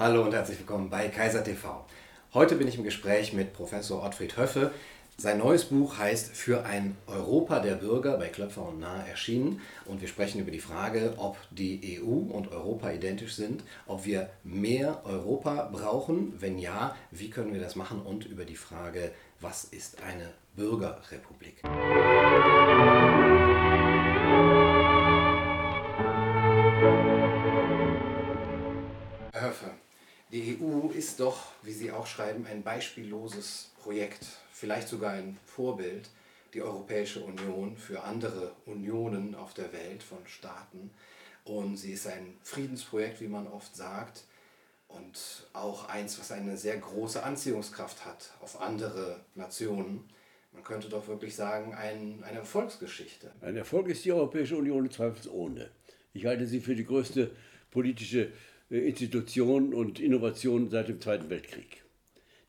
Hallo und herzlich willkommen bei Kaiser TV. Heute bin ich im Gespräch mit Professor Ottfried Höffe. Sein neues Buch heißt Für ein Europa der Bürger bei Klöpfer und Nahe erschienen. Und wir sprechen über die Frage, ob die EU und Europa identisch sind, ob wir mehr Europa brauchen, wenn ja, wie können wir das machen und über die Frage, was ist eine Bürgerrepublik. Die EU ist doch, wie Sie auch schreiben, ein beispielloses Projekt, vielleicht sogar ein Vorbild, die Europäische Union für andere Unionen auf der Welt von Staaten. Und sie ist ein Friedensprojekt, wie man oft sagt, und auch eins, was eine sehr große Anziehungskraft hat auf andere Nationen. Man könnte doch wirklich sagen, ein, eine Erfolgsgeschichte. Ein Erfolg ist die Europäische Union zweifelsohne. Ich halte sie für die größte politische äh, Institution und Innovation seit dem Zweiten Weltkrieg.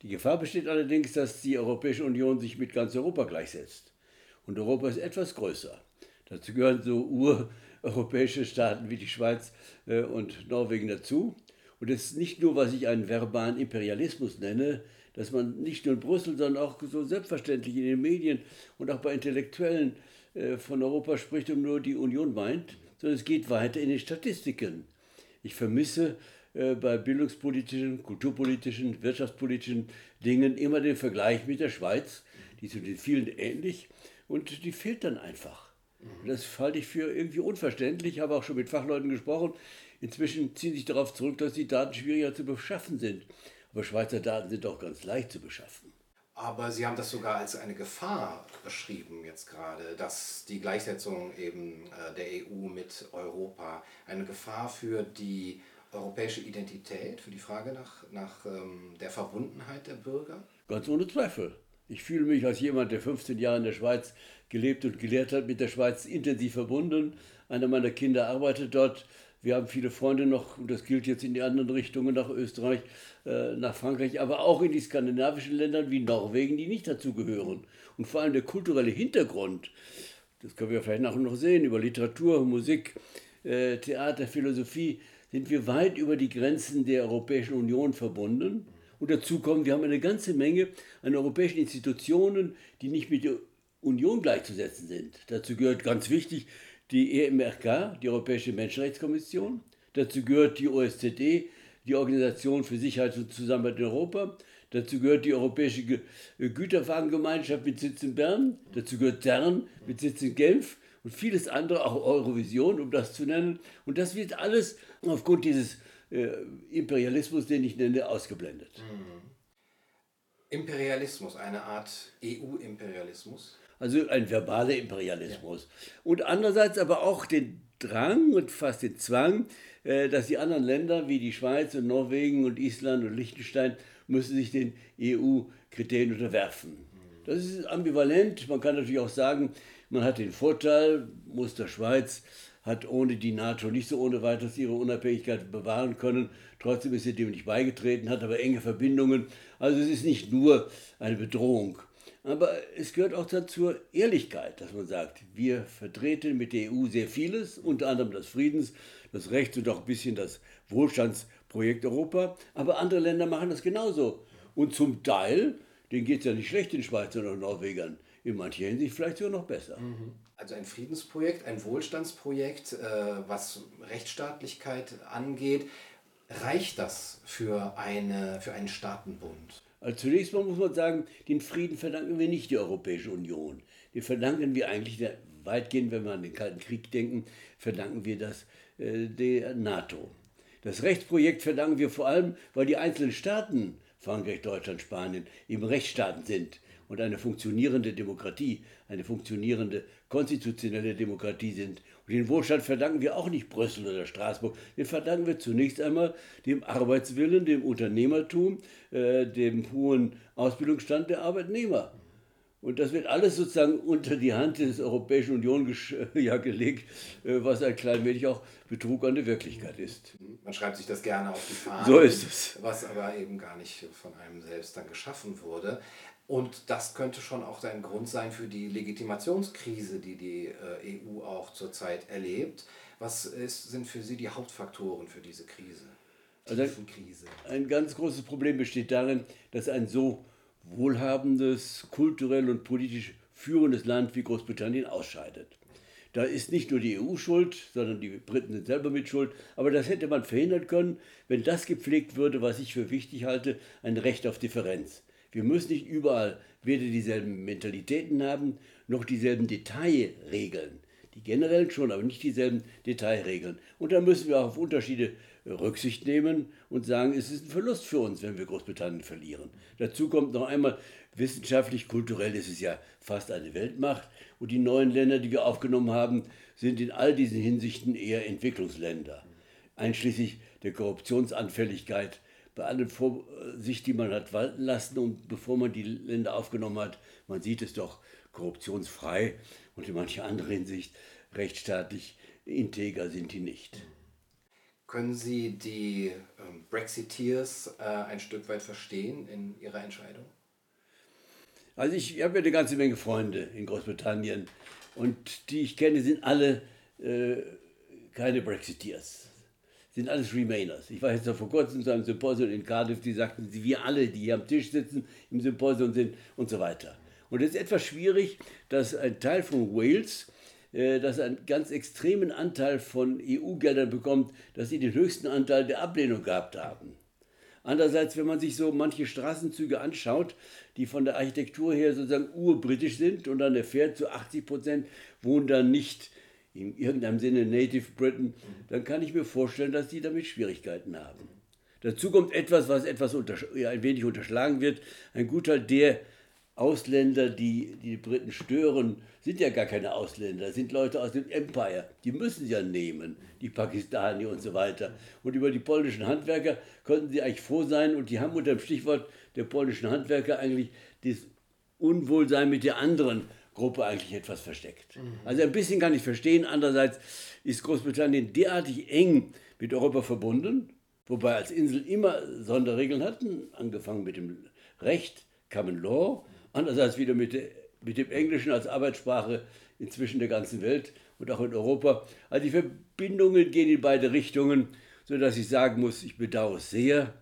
Die Gefahr besteht allerdings, dass die Europäische Union sich mit ganz Europa gleichsetzt. Und Europa ist etwas größer. Dazu gehören so ureuropäische Staaten wie die Schweiz äh, und Norwegen dazu. Und es ist nicht nur, was ich einen verbalen Imperialismus nenne, dass man nicht nur in Brüssel, sondern auch so selbstverständlich in den Medien und auch bei Intellektuellen äh, von Europa spricht und nur die Union meint, sondern es geht weiter in den Statistiken. Ich vermisse äh, bei bildungspolitischen, kulturpolitischen, wirtschaftspolitischen Dingen immer den Vergleich mit der Schweiz. Die sind den vielen ähnlich und die fehlt dann einfach. Mhm. Das halte ich für irgendwie unverständlich. Ich habe auch schon mit Fachleuten gesprochen. Inzwischen ziehen sich darauf zurück, dass die Daten schwieriger zu beschaffen sind. Aber Schweizer Daten sind auch ganz leicht zu beschaffen. Aber Sie haben das sogar als eine Gefahr beschrieben jetzt gerade, dass die Gleichsetzung eben äh, der EU mit Europa eine Gefahr für die europäische Identität, für die Frage nach, nach ähm, der Verbundenheit der Bürger? Ganz ohne Zweifel. Ich fühle mich als jemand, der 15 Jahre in der Schweiz gelebt und gelehrt hat, mit der Schweiz intensiv verbunden. Einer meiner Kinder arbeitet dort. Wir haben viele Freunde noch, und das gilt jetzt in die anderen Richtungen, nach Österreich, äh, nach Frankreich, aber auch in die skandinavischen Länder wie Norwegen, die nicht dazugehören. Und vor allem der kulturelle Hintergrund, das können wir vielleicht nachher noch sehen, über Literatur, Musik, äh, Theater, Philosophie, sind wir weit über die Grenzen der Europäischen Union verbunden. Und dazu kommen, wir haben eine ganze Menge an europäischen Institutionen, die nicht mit der Union gleichzusetzen sind. Dazu gehört ganz wichtig die EMRK, die Europäische Menschenrechtskommission. Dazu gehört die OSZE, die Organisation für Sicherheit und Zusammenarbeit in Europa. Dazu gehört die Europäische Güterwagengemeinschaft mit Sitz in Bern. Dazu gehört CERN mit Sitz in Genf und vieles andere, auch Eurovision, um das zu nennen. Und das wird alles aufgrund dieses äh, Imperialismus, den ich nenne, ausgeblendet. Mhm. Imperialismus, eine Art EU-Imperialismus? Also ein verbaler Imperialismus. Ja. Und andererseits aber auch den Drang und fast den Zwang, äh, dass die anderen Länder wie die Schweiz und Norwegen und Island und Liechtenstein müssen sich den EU-Kriterien unterwerfen. Das ist ambivalent. Man kann natürlich auch sagen, man hat den Vorteil, Muster Schweiz hat ohne die NATO nicht so ohne weiteres ihre Unabhängigkeit bewahren können. Trotzdem ist sie dem nicht beigetreten, hat aber enge Verbindungen. Also es ist nicht nur eine Bedrohung. Aber es gehört auch zur Ehrlichkeit, dass man sagt, wir vertreten mit der EU sehr vieles, unter anderem das Friedens, das Recht und auch ein bisschen das Wohlstandsprojekt Europa. Aber andere Länder machen das genauso. Und zum Teil, denen geht es ja nicht schlecht, den Schweizern oder Norwegern. In mancher Hinsicht vielleicht sogar noch besser. Mhm. Also ein Friedensprojekt, ein Wohlstandsprojekt, äh, was Rechtsstaatlichkeit angeht. Reicht das für, eine, für einen Staatenbund? Also zunächst mal muss man sagen, den Frieden verdanken wir nicht der Europäischen Union. Den verdanken wir eigentlich, der, weitgehend, wenn wir an den Kalten Krieg denken, verdanken wir das äh, der NATO. Das Rechtsprojekt verdanken wir vor allem, weil die einzelnen Staaten, Frankreich, Deutschland, Spanien, eben Rechtsstaaten sind und eine funktionierende Demokratie, eine funktionierende konstitutionelle Demokratie sind. Und den Wohlstand verdanken wir auch nicht Brüssel oder Straßburg, den verdanken wir zunächst einmal dem Arbeitswillen, dem Unternehmertum, äh, dem hohen Ausbildungsstand der Arbeitnehmer. Und das wird alles sozusagen unter die Hand des Europäischen Union ja, gelegt, äh, was ein klein wenig auch Betrug an der Wirklichkeit ist. Man schreibt sich das gerne auf die Fahne. So ist es. Was aber eben gar nicht von einem selbst dann geschaffen wurde. Und das könnte schon auch ein Grund sein für die Legitimationskrise, die die äh, EU auch zurzeit erlebt. Was ist, sind für Sie die Hauptfaktoren für diese Krise? also ein ganz großes Problem besteht darin, dass ein so wohlhabendes, kulturell und politisch führendes Land wie Großbritannien ausscheidet. Da ist nicht nur die EU schuld, sondern die Briten sind selber mit schuld. Aber das hätte man verhindern können, wenn das gepflegt würde, was ich für wichtig halte, ein Recht auf Differenz. Wir müssen nicht überall weder dieselben Mentalitäten haben, noch dieselben Detailregeln. Die generellen schon, aber nicht dieselben Detailregeln. Und da müssen wir auch auf Unterschiede Rücksicht nehmen und sagen, es ist ein Verlust für uns, wenn wir Großbritannien verlieren. Dazu kommt noch einmal, wissenschaftlich, kulturell ist es ja fast eine Weltmacht und die neuen Länder, die wir aufgenommen haben, sind in all diesen Hinsichten eher Entwicklungsländer, einschließlich der Korruptionsanfälligkeit, bei allen Vorsicht, die man hat walten lassen und bevor man die Länder aufgenommen hat, man sieht es doch korruptionsfrei und in mancher anderen Hinsicht rechtsstaatlich integer sind die nicht. Können Sie die ähm, Brexiteers äh, ein Stück weit verstehen in ihrer Entscheidung? Also ich habe ja eine ganze Menge Freunde in Großbritannien und die ich kenne, sind alle äh, keine Brexiteers, sind alles Remainers. Ich war jetzt noch vor kurzem zu einem Symposium in Cardiff, die sagten, wir alle, die hier am Tisch sitzen, im Symposium sind und so weiter. Und es ist etwas schwierig, dass ein Teil von Wales äh, das einen ganz extremen Anteil von EU-Geldern bekommt, dass sie den höchsten Anteil der Ablehnung gehabt haben. Andererseits, wenn man sich so manche Straßenzüge anschaut, die von der Architektur her sozusagen urbritisch sind und dann erfährt, zu 80 Prozent wohnen dann nicht in irgendeinem Sinne Native Britain, dann kann ich mir vorstellen, dass die damit Schwierigkeiten haben. Dazu kommt etwas, was etwas ein wenig unterschlagen wird. Ein Gutteil der Ausländer, die die Briten stören, sind ja gar keine Ausländer, sind Leute aus dem Empire. Die müssen sie ja nehmen, die Pakistani und so weiter. Und über die polnischen Handwerker konnten sie eigentlich froh sein und die haben unter dem Stichwort der polnischen Handwerker eigentlich das Unwohlsein mit der anderen Gruppe eigentlich etwas versteckt. Mhm. Also ein bisschen kann ich verstehen. Andererseits ist Großbritannien derartig eng mit Europa verbunden, wobei als Insel immer Sonderregeln hatten, angefangen mit dem Recht, Common Law, andererseits wieder mit, mit dem Englischen als Arbeitssprache inzwischen der ganzen Welt und auch in Europa. Also die Verbindungen gehen in beide Richtungen, sodass ich sagen muss, ich bedauere es sehr,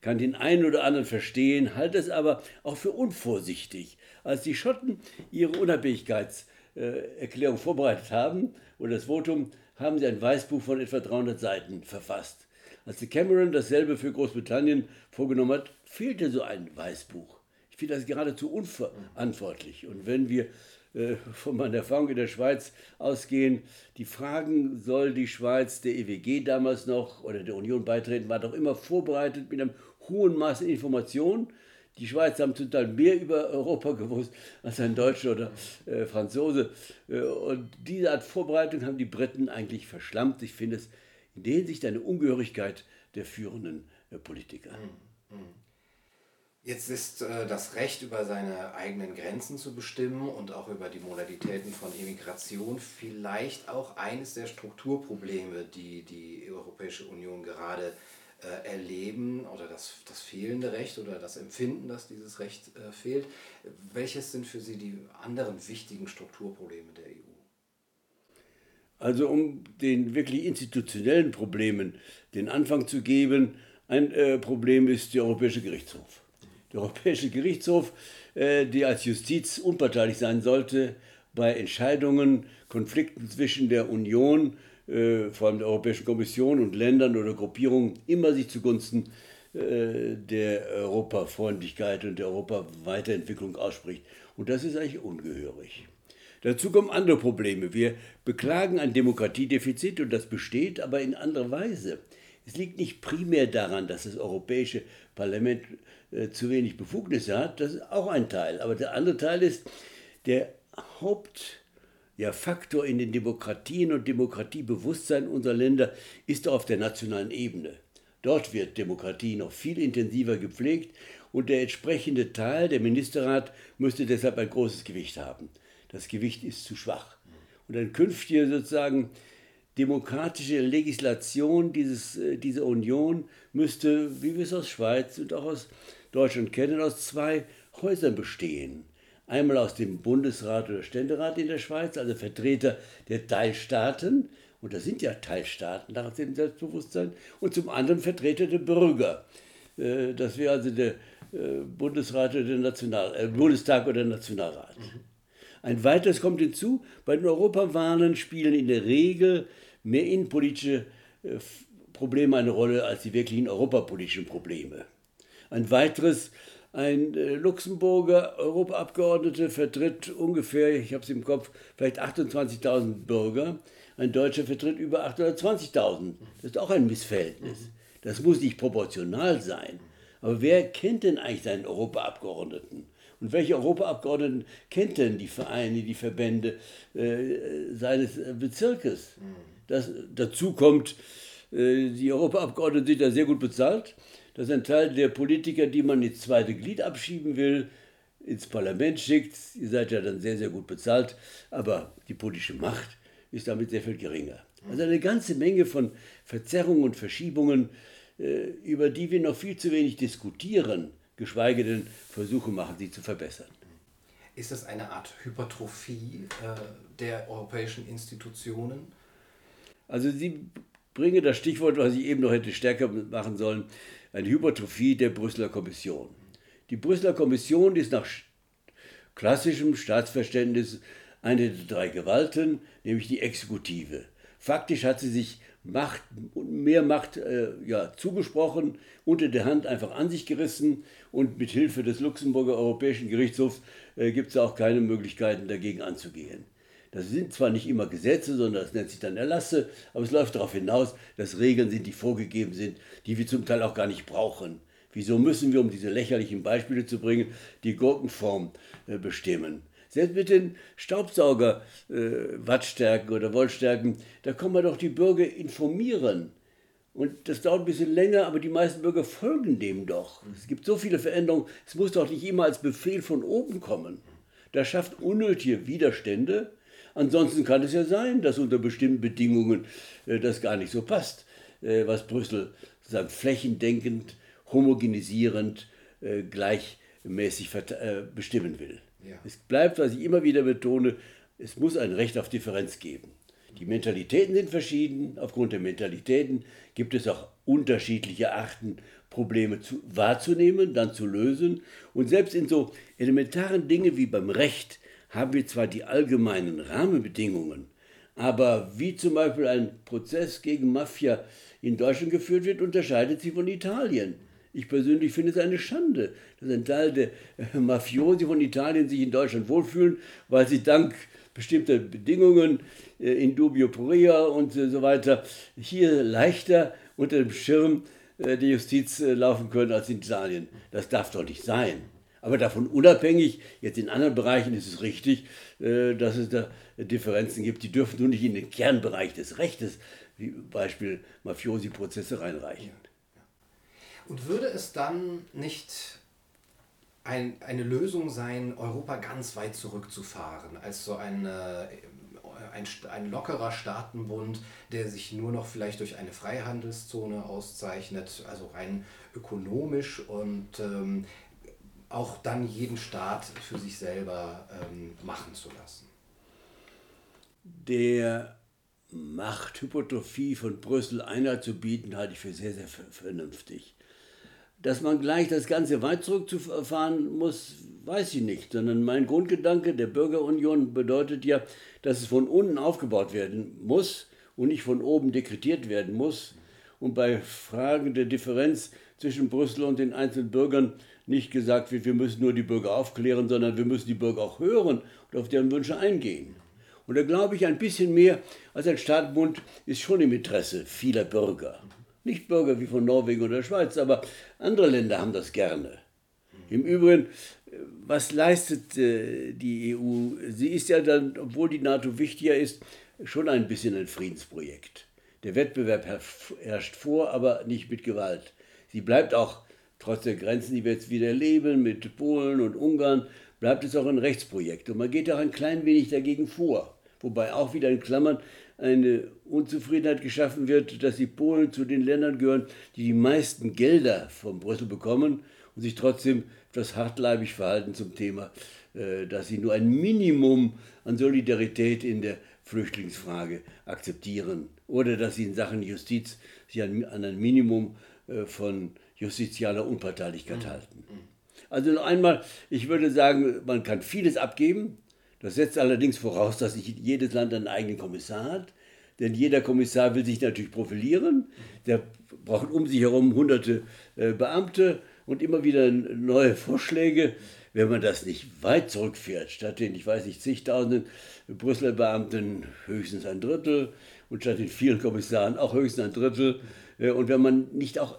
kann den einen oder anderen verstehen, halte es aber auch für unvorsichtig. Als die Schotten ihre Unabhängigkeitserklärung vorbereitet haben, oder das Votum, haben sie ein Weißbuch von etwa 300 Seiten verfasst. Als Cameron dasselbe für Großbritannien vorgenommen hat, fehlte so ein Weißbuch finde das geradezu unverantwortlich. Und wenn wir äh, von meiner Erfahrung in der Schweiz ausgehen, die Fragen, soll die Schweiz der EWG damals noch oder der Union beitreten, war doch immer vorbereitet mit einem hohen Maß an Information. Die Schweizer haben Teil mehr über Europa gewusst als ein Deutscher oder äh, Franzose. Äh, und diese Art Vorbereitung haben die Briten eigentlich verschlammt. Ich finde es in der Hinsicht eine Ungehörigkeit der führenden äh, Politiker. Mhm. Mhm. Jetzt ist äh, das Recht über seine eigenen Grenzen zu bestimmen und auch über die Modalitäten von Immigration vielleicht auch eines der Strukturprobleme, die die Europäische Union gerade äh, erleben oder das, das fehlende Recht oder das Empfinden, dass dieses Recht äh, fehlt. Welches sind für Sie die anderen wichtigen Strukturprobleme der EU? Also um den wirklich institutionellen Problemen den Anfang zu geben, ein äh, Problem ist der Europäische Gerichtshof der Europäische Gerichtshof, äh, der als Justiz unparteilich sein sollte bei Entscheidungen, Konflikten zwischen der Union, äh, vor allem der Europäischen Kommission und Ländern oder Gruppierungen, immer sich zugunsten äh, der Europafreundlichkeit und der Europaweiterentwicklung ausspricht. Und das ist eigentlich ungehörig. Dazu kommen andere Probleme. Wir beklagen ein Demokratiedefizit und das besteht aber in anderer Weise. Es liegt nicht primär daran, dass das Europäische Parlament äh, zu wenig Befugnisse hat, das ist auch ein Teil. Aber der andere Teil ist, der Hauptfaktor ja, in den Demokratien und Demokratiebewusstsein unserer Länder ist auf der nationalen Ebene. Dort wird Demokratie noch viel intensiver gepflegt und der entsprechende Teil, der Ministerrat, müsste deshalb ein großes Gewicht haben. Das Gewicht ist zu schwach. Und ein künftiger sozusagen demokratische Legislation dieses, äh, dieser Union müsste, wie wir es aus Schweiz und auch aus Deutschland kennen, aus zwei Häusern bestehen. Einmal aus dem Bundesrat oder Ständerat in der Schweiz, also Vertreter der Teilstaaten, und das sind ja Teilstaaten nach dem Selbstbewusstsein, und zum anderen Vertreter der Bürger. Äh, das wäre also der äh, Bundesrat oder der National, äh, Bundestag oder der Nationalrat. Mhm. Ein weiteres kommt hinzu, bei den Europawahlen spielen in der Regel mehr innenpolitische äh, Probleme eine Rolle als die wirklichen europapolitischen Probleme. Ein weiteres, ein äh, Luxemburger Europaabgeordneter vertritt ungefähr, ich habe es im Kopf, vielleicht 28.000 Bürger. Ein Deutscher vertritt über 820.000. Das ist auch ein Missverhältnis. Das muss nicht proportional sein. Aber wer kennt denn eigentlich seinen Europaabgeordneten? Und welche Europaabgeordneten kennt denn die Vereine, die Verbände äh, seines Bezirkes? Das, dazu kommt, äh, die Europaabgeordneten sind ja sehr gut bezahlt. Das ist ein Teil der Politiker, die man ins zweite Glied abschieben will, ins Parlament schickt. Ihr seid ja dann sehr, sehr gut bezahlt, aber die politische Macht ist damit sehr viel geringer. Also eine ganze Menge von Verzerrungen und Verschiebungen, äh, über die wir noch viel zu wenig diskutieren geschweige denn Versuche machen, sie zu verbessern. Ist das eine Art Hypertrophie äh, der europäischen Institutionen? Also Sie bringen das Stichwort, was ich eben noch hätte stärker machen sollen, eine Hypertrophie der Brüsseler Kommission. Die Brüsseler Kommission ist nach klassischem Staatsverständnis eine der drei Gewalten, nämlich die Exekutive. Faktisch hat sie sich Macht, mehr Macht äh, ja, zugesprochen, unter der Hand einfach an sich gerissen und mit Hilfe des Luxemburger Europäischen Gerichtshofs äh, gibt es auch keine Möglichkeiten dagegen anzugehen. Das sind zwar nicht immer Gesetze, sondern das nennt sich dann Erlasse, aber es läuft darauf hinaus, dass Regeln sind, die vorgegeben sind, die wir zum Teil auch gar nicht brauchen. Wieso müssen wir, um diese lächerlichen Beispiele zu bringen, die Gurkenform äh, bestimmen? Selbst mit den Staubsauger-Wattstärken äh, oder Wollstärken, da kann man doch die Bürger informieren. Und das dauert ein bisschen länger, aber die meisten Bürger folgen dem doch. Es gibt so viele Veränderungen, es muss doch nicht immer als Befehl von oben kommen. Das schafft unnötige Widerstände. Ansonsten kann es ja sein, dass unter bestimmten Bedingungen äh, das gar nicht so passt, äh, was Brüssel sozusagen flächendenkend, homogenisierend, äh, gleichmäßig äh, bestimmen will. Ja. Es bleibt, was ich immer wieder betone, es muss ein Recht auf Differenz geben. Die Mentalitäten sind verschieden. Aufgrund der Mentalitäten gibt es auch unterschiedliche Arten, Probleme zu, wahrzunehmen, dann zu lösen. Und selbst in so elementaren Dingen wie beim Recht haben wir zwar die allgemeinen Rahmenbedingungen, aber wie zum Beispiel ein Prozess gegen Mafia in Deutschland geführt wird, unterscheidet sich von Italien. Ich persönlich finde es eine Schande, dass ein Teil der äh, Mafiosi von Italien sich in Deutschland wohlfühlen, weil sie dank bestimmter Bedingungen äh, in dubio puria und äh, so weiter hier leichter unter dem Schirm der Justiz laufen können als in Italien. Das darf doch nicht sein. Aber davon unabhängig, jetzt in anderen Bereichen ist es richtig, dass es da Differenzen gibt. Die dürfen nur nicht in den Kernbereich des Rechtes, wie Beispiel Mafiosi-Prozesse, reinreichen. Und würde es dann nicht ein, eine Lösung sein, Europa ganz weit zurückzufahren, als so eine, ein, ein lockerer Staatenbund, der sich nur noch vielleicht durch eine Freihandelszone auszeichnet, also rein ökonomisch und ähm, auch dann jeden Staat für sich selber ähm, machen zu lassen? Der Machthypotrophie von Brüssel Einhalt zu bieten, halte ich für sehr, sehr vernünftig. Dass man gleich das Ganze weit zurückzufahren muss, weiß ich nicht, sondern mein Grundgedanke der Bürgerunion bedeutet ja, dass es von unten aufgebaut werden muss und nicht von oben dekretiert werden muss. Und bei Fragen der Differenz zwischen Brüssel und den einzelnen Bürgern nicht gesagt wird, wir müssen nur die Bürger aufklären, sondern wir müssen die Bürger auch hören und auf deren Wünsche eingehen. Und da glaube ich, ein bisschen mehr als ein Staatenbund ist schon im Interesse vieler Bürger. Nicht Bürger wie von Norwegen oder der Schweiz, aber andere Länder haben das gerne. Im Übrigen, was leistet äh, die EU? Sie ist ja dann, obwohl die NATO wichtiger ist, schon ein bisschen ein Friedensprojekt. Der Wettbewerb herrscht vor, aber nicht mit Gewalt. Sie bleibt auch, trotz der Grenzen, die wir jetzt wieder leben, mit Polen und Ungarn, bleibt es auch ein Rechtsprojekt. Und man geht auch ein klein wenig dagegen vor. Wobei auch wieder in Klammern eine Unzufriedenheit geschaffen wird, dass die Polen zu den Ländern gehören, die die meisten Gelder von Brüssel bekommen und sich trotzdem etwas hartleibig verhalten zum Thema, äh, dass sie nur ein Minimum an Solidarität in der Flüchtlingsfrage akzeptieren oder dass sie in Sachen Justiz sich an, ein Minimum äh, von justizialer Unparteilichkeit mhm. halten. Also noch einmal, ich würde sagen, man kann vieles abgeben. Das setzt allerdings voraus, dass nicht jedes Land einen eigenen Kommissar hat. Denn jeder Kommissar will sich natürlich profilieren. Der braucht um sich herum hunderte äh, Beamte und immer wieder neue Vorschläge. Wenn man das nicht weit zurückfährt, statt den, ich weiß nicht, zigtausenden Brüsseler Beamten höchstens ein Drittel und statt den vielen Kommissaren auch höchstens ein Drittel. Äh, und wenn man nicht auch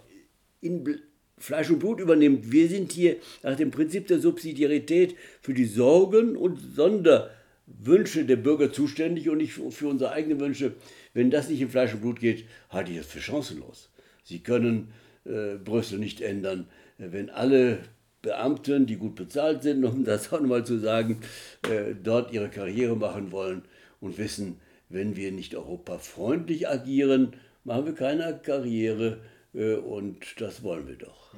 in Fleisch und Blut übernimmt, wir sind hier nach dem Prinzip der Subsidiarität für die Sorgen und Sonderwünsche der Bürger zuständig und nicht für unsere eigenen Wünsche. Wenn das nicht in Fleisch und Blut geht, halte ich das für chancenlos. Sie können äh, Brüssel nicht ändern. Wenn alle Beamten, die gut bezahlt sind, um das auch nochmal zu sagen, äh, dort ihre Karriere machen wollen und wissen, wenn wir nicht europafreundlich agieren, machen wir keine Karriere und das wollen wir doch.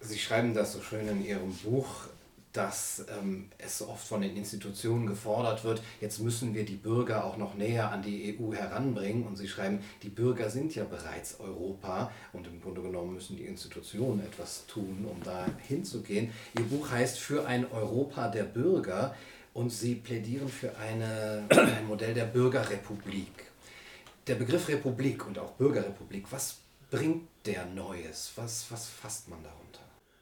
Sie schreiben das so schön in Ihrem Buch, dass ähm, es oft von den Institutionen gefordert wird, jetzt müssen wir die Bürger auch noch näher an die EU heranbringen. Und Sie schreiben, die Bürger sind ja bereits Europa und im Grunde genommen müssen die Institutionen etwas tun, um da hinzugehen. Ihr Buch heißt Für ein Europa der Bürger und Sie plädieren für eine, ein Modell der Bürgerrepublik. Der Begriff Republik und auch Bürgerrepublik, was bringt der Neues? Was, was fasst man darunter?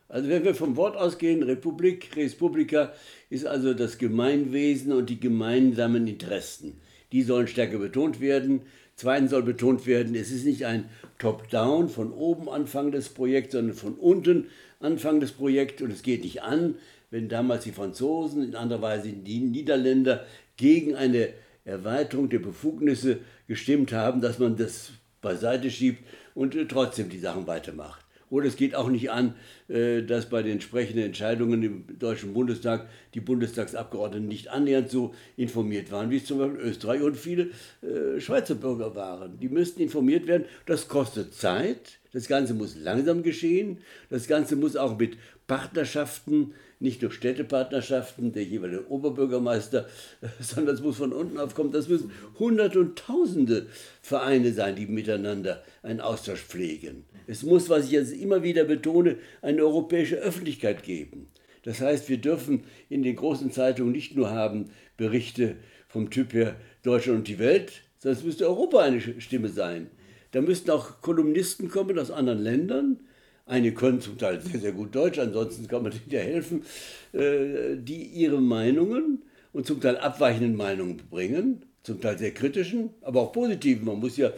Also wenn wir vom Wort ausgehen, Republik, Res Publica, ist also das Gemeinwesen und die gemeinsamen Interessen. Die sollen stärker betont werden. Zweitens soll betont werden, es ist nicht ein Top-Down, von oben Anfang des Projekts, sondern von unten Anfang des Projekts. Und es geht nicht an, wenn damals die Franzosen, in anderer Weise die Niederländer gegen eine Erweiterung der Befugnisse gestimmt haben, dass man das beiseite schiebt und äh, trotzdem die Sachen weitermacht. Oder es geht auch nicht an, äh, dass bei den entsprechenden Entscheidungen im Deutschen Bundestag die Bundestagsabgeordneten nicht annähernd so informiert waren, wie es zum Beispiel Österreich und viele äh, Schweizer Bürger waren. Die müssten informiert werden. Das kostet Zeit. Das Ganze muss langsam geschehen. Das Ganze muss auch mit Partnerschaften nicht nur Städtepartnerschaften, der jeweilige Oberbürgermeister, sondern es muss von unten aufkommen. Das müssen Hunderte und Tausende Vereine sein, die miteinander einen Austausch pflegen. Es muss, was ich jetzt immer wieder betone, eine europäische Öffentlichkeit geben. Das heißt, wir dürfen in den großen Zeitungen nicht nur haben Berichte vom Typ her Deutschland und die Welt, sondern es müsste Europa eine Stimme sein. Da müssten auch Kolumnisten kommen aus anderen Ländern, Einige können zum Teil sehr, sehr gut Deutsch, ansonsten kann man denen ja helfen, äh, die ihre Meinungen und zum Teil abweichenden Meinungen bringen, zum Teil sehr kritischen, aber auch positiven. Man muss ja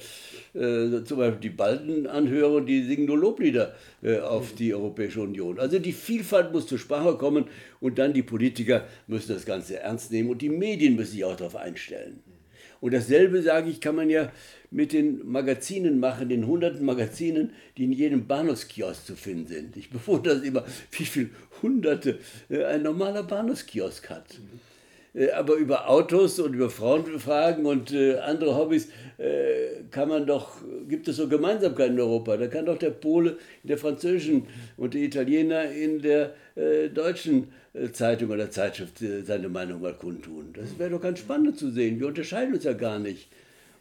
äh, zum Beispiel die Balten anhören, die singen nur Loblieder äh, auf die Europäische Union. Also die Vielfalt muss zur Sprache kommen und dann die Politiker müssen das Ganze ernst nehmen und die Medien müssen sich auch darauf einstellen. Und dasselbe, sage ich, kann man ja mit den Magazinen machen, den hunderten Magazinen, die in jedem Bahnhofskiosk zu finden sind. Ich bewundere das immer, wie viele Hunderte äh, ein normaler Bahnhofskiosk hat. Mhm. Aber über Autos und über Frauenfragen und äh, andere Hobbys kann man doch, gibt es so Gemeinsamkeiten in Europa. Da kann doch der Pole in der französischen und der Italiener in der deutschen Zeitung oder Zeitschrift seine Meinung mal kundtun. Das wäre doch ganz spannend zu sehen. Wir unterscheiden uns ja gar nicht.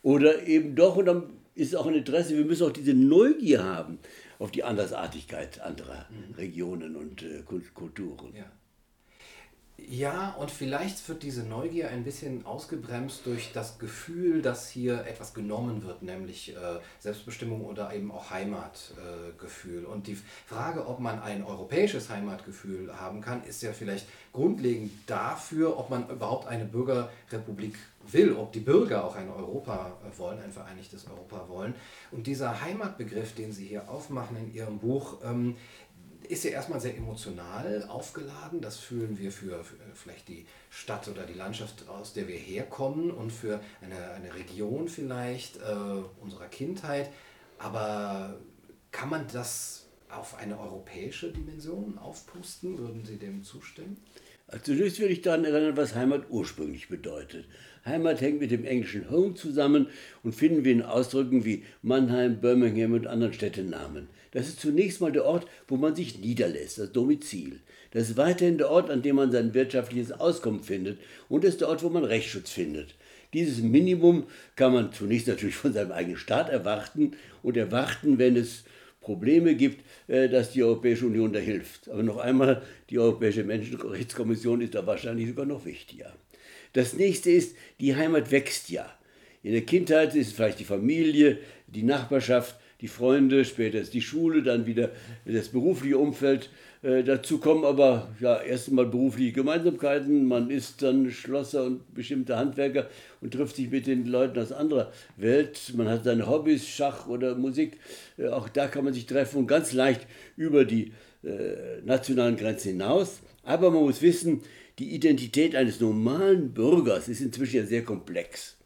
Oder eben doch, und dann ist es auch ein Interesse, wir müssen auch diese Neugier haben auf die Andersartigkeit anderer mhm. Regionen und äh, Kulturen. Ja. Ja, und vielleicht wird diese Neugier ein bisschen ausgebremst durch das Gefühl, dass hier etwas genommen wird, nämlich äh, Selbstbestimmung oder eben auch Heimatgefühl. Äh, und die Frage, ob man ein europäisches Heimatgefühl haben kann, ist ja vielleicht grundlegend dafür, ob man überhaupt eine Bürgerrepublik will, ob die Bürger auch ein Europa wollen, ein vereinigtes Europa wollen. Und dieser Heimatbegriff, den Sie hier aufmachen in Ihrem Buch, ähm, ist ja erstmal sehr emotional aufgeladen. Das fühlen wir für, für, vielleicht die Stadt oder die Landschaft, aus der wir herkommen und für eine, eine Region vielleicht äh, unserer Kindheit. Aber kann man das auf eine europäische Dimension aufpusten? Würden Sie dem zustimmen? Also zunächst würde ich daran erinnern, was Heimat ursprünglich bedeutet. Heimat hängt mit dem englischen Home zusammen und finden wir in Ausdrücken wie Mannheim, Birmingham und anderen Städtenamen. Das ist zunächst mal der Ort, wo man sich niederlässt, das Domizil. Das ist weiterhin der Ort, an dem man sein wirtschaftliches Auskommen findet und ist der Ort, wo man Rechtsschutz findet. Dieses Minimum kann man zunächst natürlich von seinem eigenen Staat erwarten und erwarten, wenn es Probleme gibt, äh, dass die Europäische Union da hilft. Aber noch einmal, die Europäische Menschenrechtskommission ist da wahrscheinlich sogar noch wichtiger. Das nächste ist, die Heimat wächst ja. In der Kindheit ist es vielleicht die Familie, die Nachbarschaft, die Freunde, später ist die Schule, dann wieder das berufliche Umfeld. Äh, dazu kommen aber ja erst einmal berufliche Gemeinsamkeiten. Man ist dann Schlosser und bestimmte Handwerker und trifft sich mit den Leuten aus anderer Welt. Man hat seine Hobbys, Schach oder Musik. Äh, auch da kann man sich treffen und ganz leicht über die äh, nationalen Grenzen hinaus. Aber man muss wissen, die Identität eines normalen Bürgers ist inzwischen ja sehr komplex.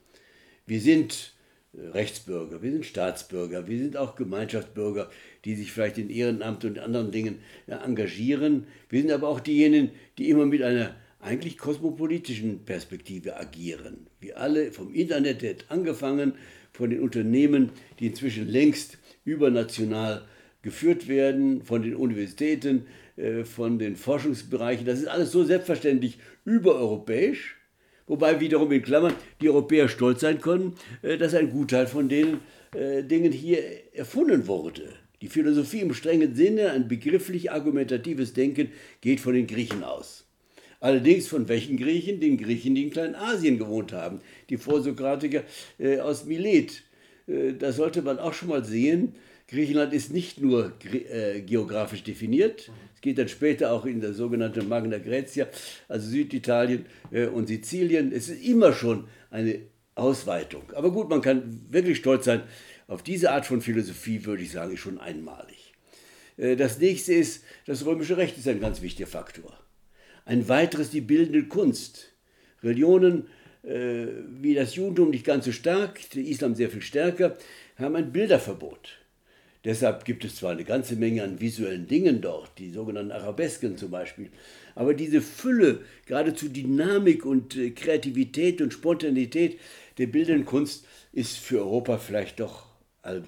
Wir sind Rechtsbürger, wir sind Staatsbürger, wir sind auch Gemeinschaftsbürger, die sich vielleicht in Ehrenamt und anderen Dingen engagieren. Wir sind aber auch diejenigen, die immer mit einer eigentlich kosmopolitischen Perspektive agieren. Wir alle vom Internet angefangen, von den Unternehmen, die inzwischen längst übernational geführt werden, von den Universitäten, äh, von den Forschungsbereichen. Das ist alles so selbstverständlich übereuropäisch Wobei wiederum in Klammern die Europäer stolz sein können, äh, dass ein Gutteil von den äh, Dingen hier erfunden wurde. Die Philosophie im strengen Sinne, ein begrifflich argumentatives Denken, geht von den Griechen aus. Allerdings von welchen Griechen? Den Griechen, die in Kleinasien gewohnt haben, die Vorsokratiker äh, aus Milet. Da sollte man auch schon mal sehen, Griechenland ist nicht nur geografisch definiert, es geht dann später auch in der sogenannte Magna Graecia, also Süditalien äh, und Sizilien. Es ist immer schon eine Ausweitung. Aber gut, man kann wirklich stolz sein. Auf diese Art von Philosophie würde ich sagen, ist schon einmalig. Äh, das nächste ist, das römische Recht ist ein ganz wichtiger Faktor. Ein weiteres die bildende Kunst. Religionen äh, wie das Judentum nicht ganz so stark, der Islam sehr viel stärker, haben ein Bilderverbot. Deshalb gibt es zwar eine ganze Menge an visuellen Dingen dort, die sogenannten Arabesken zum Beispiel, aber diese Fülle, geradezu Dynamik und äh, Kreativität und Spontanität der bildenden Kunst ist für Europa vielleicht doch äh,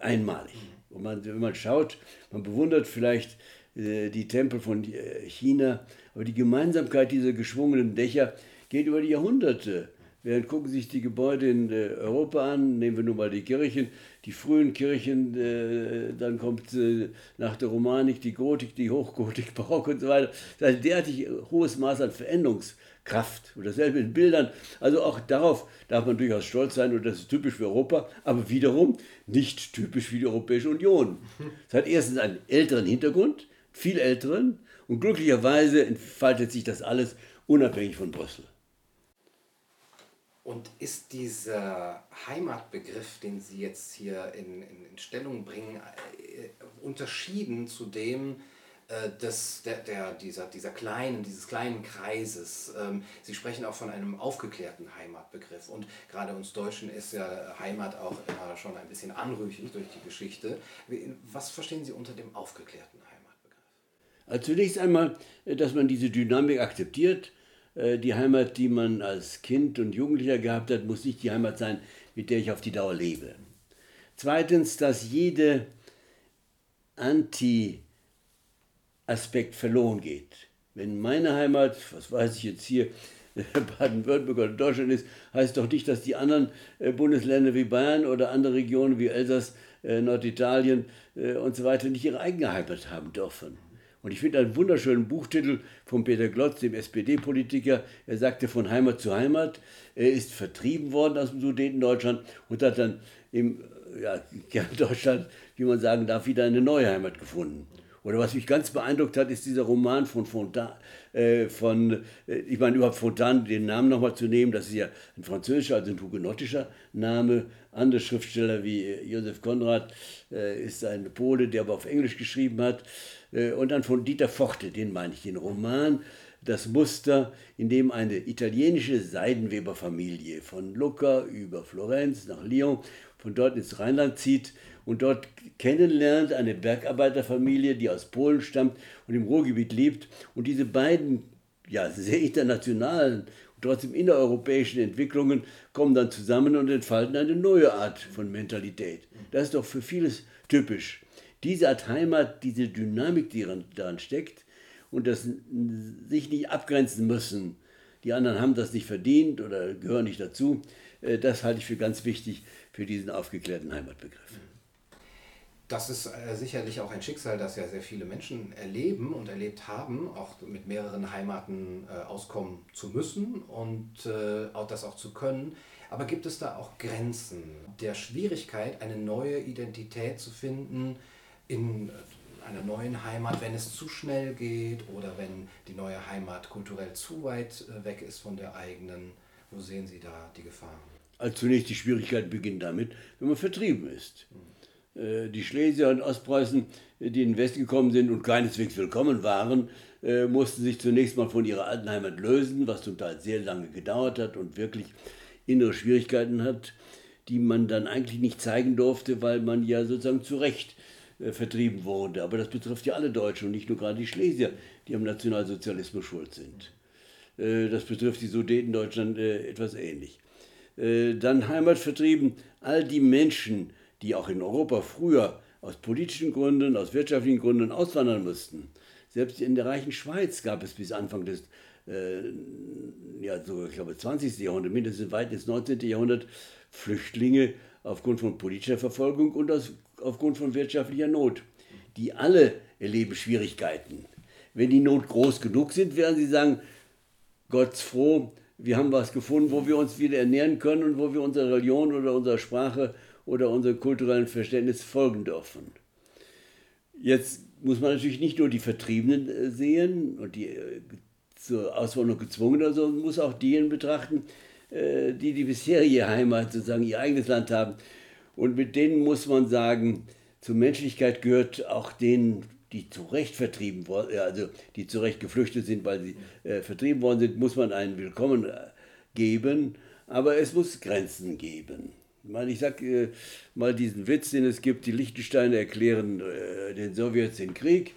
einmalig. Und man, wenn man schaut, man bewundert vielleicht äh, die Tempel von China, aber die Gemeinsamkeit dieser geschwungenen Dächer geht über die Jahrhunderte. Während gucken sich die Gebäude in äh, Europa an, nehmen wir nun mal die Kirchen, die frühen Kirchen, äh, dann kommt äh, nach der Romanik die Gotik, die Hochgotik, Barock und so weiter. Das ist derartig hohes Maß an Veränderungskraft. Und dasselbe in Bildern. Also auch darauf darf man durchaus stolz sein und das ist typisch für Europa, aber wiederum nicht typisch für die Europäische Union. Es hat erstens einen älteren Hintergrund, viel älteren, und glücklicherweise entfaltet sich das alles unabhängig von Brüssel. Und ist dieser Heimatbegriff, den Sie jetzt hier in, in, in Stellung bringen, äh, unterschieden zu dem äh, des, der, der, dieser, dieser kleinen, dieses kleinen Kreises? Ähm, Sie sprechen auch von einem aufgeklärten Heimatbegriff. Und gerade uns Deutschen ist ja Heimat auch immer schon ein bisschen anrüchig durch die Geschichte. Was verstehen Sie unter dem aufgeklärten Heimatbegriff? Also zunächst einmal, äh, dass man diese Dynamik akzeptiert die Heimat, die man als Kind und Jugendlicher gehabt hat, muss nicht die Heimat sein, mit der ich auf die Dauer lebe. Zweitens, dass jede Anti-Aspekt verloren geht. Wenn meine Heimat, was weiß ich jetzt hier, Baden-Württemberg oder Deutschland ist, heißt doch nicht, dass die anderen äh, Bundesländer wie Bayern oder andere Regionen wie Elsass, äh, Norditalien und so weiter nicht ihre eigene Heimat haben dürfen. Und ich finde einen wunderschönen Buchtitel von Peter Glotz, dem SPD-Politiker. Er sagte von Heimat zu Heimat. Er ist vertrieben worden aus dem Sudetendeutschland und hat dann im ja, Deutschland, wie man sagen darf, wieder eine neue Heimat gefunden. Oder was mich ganz beeindruckt hat, ist dieser Roman von Fontan, äh, von, äh, ich meine überhaupt Fontan, den Namen nochmal zu nehmen, das ist ja ein französischer, also ein hugenottischer Name. Andere Schriftsteller wie äh, Josef Konrad äh, ist ein Pole, der aber auf Englisch geschrieben hat. Äh, und dann von Dieter Forte, den meine ich, den Roman Das Muster, in dem eine italienische Seidenweberfamilie von Lucca über Florenz nach Lyon, von dort ins Rheinland zieht und dort kennenlernt eine Bergarbeiterfamilie, die aus Polen stammt und im Ruhrgebiet lebt. Und diese beiden ja, sehr internationalen und trotzdem innereuropäischen Entwicklungen kommen dann zusammen und entfalten eine neue Art von Mentalität. Das ist doch für vieles typisch diese Art Heimat, diese Dynamik, die daran steckt und das sich nicht abgrenzen müssen die anderen haben das nicht verdient oder gehören nicht dazu. Äh, das halte ich für ganz wichtig für diesen aufgeklärten Heimatbegriff. Das ist äh, sicherlich auch ein Schicksal, das ja sehr viele Menschen erleben und erlebt haben, auch mit mehreren Heimaten äh, auskommen zu müssen und auch das auch zu können. Aber gibt es da auch Grenzen der Schwierigkeit, eine neue Identität zu finden in einer neuen Heimat, wenn es zu schnell geht oder wenn die neue Heimat kulturell zu weit weg ist von der eigenen? Wo sehen Sie da die Gefahren? Also zunächst die Schwierigkeit beginnt damit, wenn man vertrieben ist. Äh, die Schlesier und Ostpreußen, die in den Westen gekommen sind und keineswegs willkommen waren, äh, mussten sich zunächst mal von ihrer alten Heimat lösen, was zum Teil sehr lange gedauert hat und wirklich innere Schwierigkeiten hat, die man dann eigentlich nicht zeigen durfte, weil man ja sozusagen zu Recht äh, vertrieben wurde. Aber das betrifft ja alle Deutschen und nicht nur gerade die Schlesier, die am Nationalsozialismus schuld sind. das betrifft die Sudeten Deutschland etwas ähnlich. Äh, dann Heimatvertrieben, all die Menschen, die auch in Europa früher aus politischen Gründen, aus wirtschaftlichen Gründen auswandern mussten. Selbst in der reichen Schweiz gab es bis Anfang des äh, ja, so, ich glaube, 20. Jahrhundert, mindestens weit ins 19. Jahrhundert, Flüchtlinge aufgrund von politischer Verfolgung und aus, aufgrund von wirtschaftlicher Not. Die alle erleben Schwierigkeiten. Wenn die Not groß genug sind, werden sie sagen, Gott froh, wir haben was gefunden, wo wir uns wieder ernähren können und wo wir unserer Religion oder unserer Sprache oder unserem kulturellen Verständnis folgen dürfen. Jetzt muss man natürlich nicht nur die Vertriebenen äh, sehen und die äh, zur Auswanderung gezwungen, sondern man muss auch diejenigen betrachten, die die bisherige Heimat, sozusagen ihr eigenes Land haben. Und mit denen muss man sagen, zur Menschlichkeit gehört auch denen die zu Recht vertrieben worden, also die zu Recht geflüchtet sind, weil sie äh, vertrieben worden sind, muss man einen Willkommen äh, geben, aber es muss Grenzen geben. Ich, meine, ich sage äh, mal diesen Witz, den es gibt, die Liechtensteiner erklären äh, den Sowjets den Krieg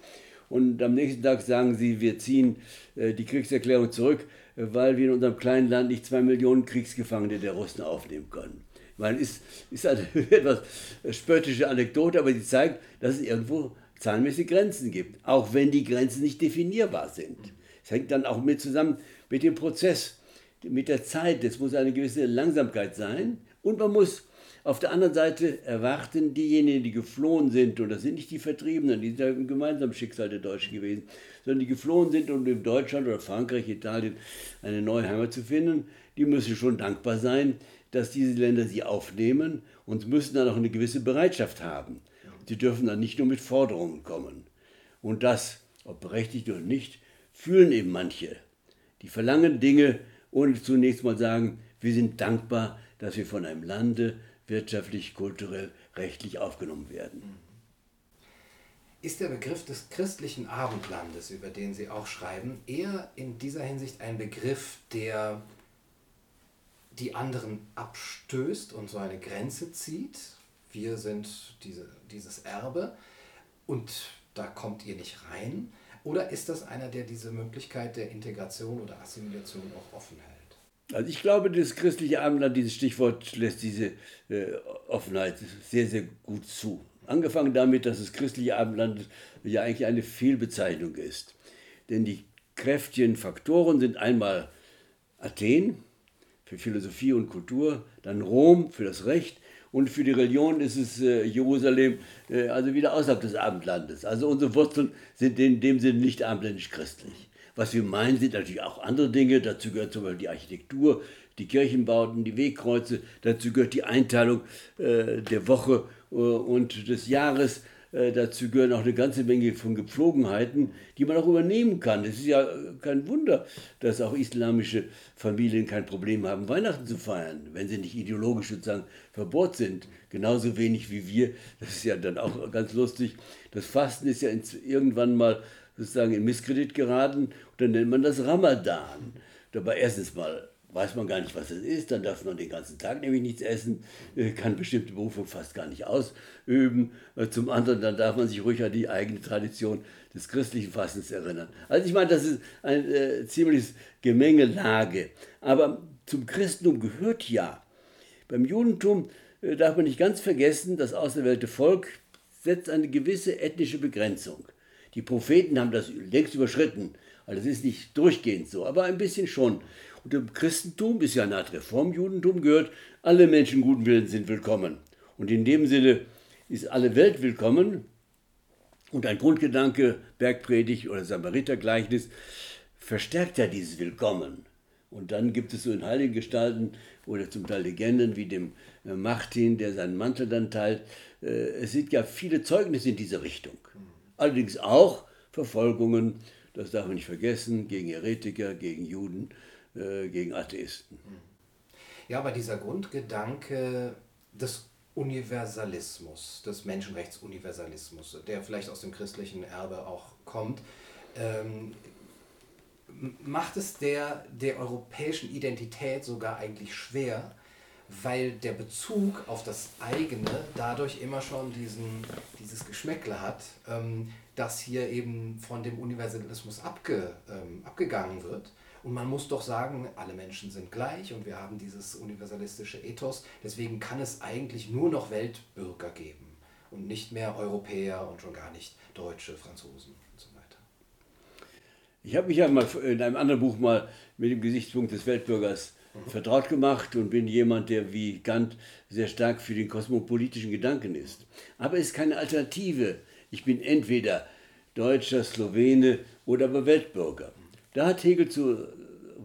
und am nächsten Tag sagen sie, wir ziehen äh, die Kriegserklärung zurück, äh, weil wir in unserem kleinen Land nicht zwei Millionen Kriegsgefangene der Russen aufnehmen können. Ich meine, ist, ist eine etwas spöttische Anekdote, aber sie zeigt, dass es irgendwo zahlenmäßig Grenzen gibt, auch wenn die Grenzen nicht definierbar sind. Es hängt dann auch mit zusammen mit dem Prozess, mit der Zeit. Es muss eine gewisse Langsamkeit sein und man muss auf der anderen Seite erwarten, diejenigen, die geflohen sind, und das sind nicht die Vertriebenen, die sind ja im gemeinsamen Schicksal der Deutschen gewesen, sondern die geflohen sind, um in Deutschland oder Frankreich, Italien eine neue Heimat zu finden, die müssen schon dankbar sein, dass diese Länder sie aufnehmen und müssen dann auch eine gewisse Bereitschaft haben. Sie dürfen dann nicht nur mit Forderungen kommen. Und das, ob berechtigt oder nicht, fühlen eben manche. Die verlangen Dinge, ohne zunächst mal sagen, wir sind dankbar, dass wir von einem Lande wirtschaftlich, kulturell, rechtlich aufgenommen werden. Ist der Begriff des christlichen Abendlandes, über den Sie auch schreiben, eher in dieser Hinsicht ein Begriff, der die anderen abstößt und so eine Grenze zieht? wir sind diese, dieses Erbe und da kommt ihr nicht rein? Oder ist das einer, der diese Möglichkeit der Integration oder Assimilation auch offen hält? Also ich glaube, das christliche Abendland, dieses Stichwort lässt diese äh, Offenheit sehr, sehr gut zu. Angefangen damit, dass das christliche Abendland ja eigentlich eine Fehlbezeichnung ist. Denn die kräftigen Faktoren sind einmal Athen für Philosophie und Kultur, dann Rom für das Recht und für die Religion ist es äh, Jerusalem, äh, also wieder außerhalb des Abendlandes. Also unsere Wurzeln sind in dem Sinne nicht abendländisch-christlich. Was wir meinen, sind natürlich auch andere Dinge. Dazu gehört zum Beispiel die Architektur, die Kirchenbauten, die Wegkreuze. Dazu gehört die Einteilung äh, der Woche äh, und des Jahres. Äh, dazu gehören auch eine ganze Menge von Gepflogenheiten, die man auch übernehmen kann. Es ist ja kein Wunder, dass auch islamische Familien kein Problem haben, Weihnachten zu feiern, wenn sie nicht ideologisch sozusagen verbohrt sind. Genauso wenig wie wir. Das ist ja dann auch ganz lustig. Das Fasten ist ja irgendwann mal sozusagen in Misskredit geraten und dann nennt man das Ramadan. Dabei erstens mal weiß man gar nicht, was das ist, dann darf man den ganzen Tag nämlich nichts essen, äh, kann bestimmte Berufe fast gar nicht ausüben. Äh, zum anderen, dann darf man sich ruhig an die eigene Tradition des christlichen Fastens erinnern. Also ich meine, das ist eine äh, ziemlich Gemengelage. Aber zum Christentum gehört ja. Beim Judentum äh, darf man nicht ganz vergessen, das auserwählte Volk setzt eine gewisse ethnische Begrenzung. Die Propheten haben das längst überschritten. Also das ist nicht durchgehend so, aber ein bisschen schon. Und im Christentum ist ja eine Art Reformjudentum gehört, alle Menschen guten Willens sind willkommen. Und in dem Sinne ist alle Welt willkommen. Und ein Grundgedanke, Bergpredigt oder Samaritergleichnis, verstärkt ja dieses Willkommen. Und dann gibt es so in heiligen Gestalten oder zum Teil Legenden wie dem äh, Martin, der seinen Mantel dann teilt. Äh, es sind ja viele Zeugnisse in diese Richtung. Allerdings auch Verfolgungen, das darf man nicht vergessen, gegen Heretiker, gegen Juden, äh, gegen Atheisten. Ja, aber dieser Grundgedanke des Universalismus, des Menschenrechtsuniversalismus, der vielleicht aus dem christlichen Erbe auch kommt, ähm, macht es der, der europäischen Identität sogar eigentlich schwer, weil der Bezug auf das eigene dadurch immer schon diesen, dieses Geschmäckle hat, ähm, dass hier eben von dem Universalismus abge, ähm, abgegangen wird. Und man muss doch sagen, alle Menschen sind gleich und wir haben dieses universalistische Ethos. Deswegen kann es eigentlich nur noch Weltbürger geben und nicht mehr Europäer und schon gar nicht Deutsche, Franzosen und so weiter. Ich habe mich ja mal in einem anderen Buch mal mit dem Gesichtspunkt des Weltbürgers mhm. vertraut gemacht und bin jemand, der wie Kant sehr stark für den kosmopolitischen Gedanken ist. Aber es ist keine Alternative. Ich bin entweder Deutscher, Slowene oder aber Weltbürger. Da hat Hegel zu,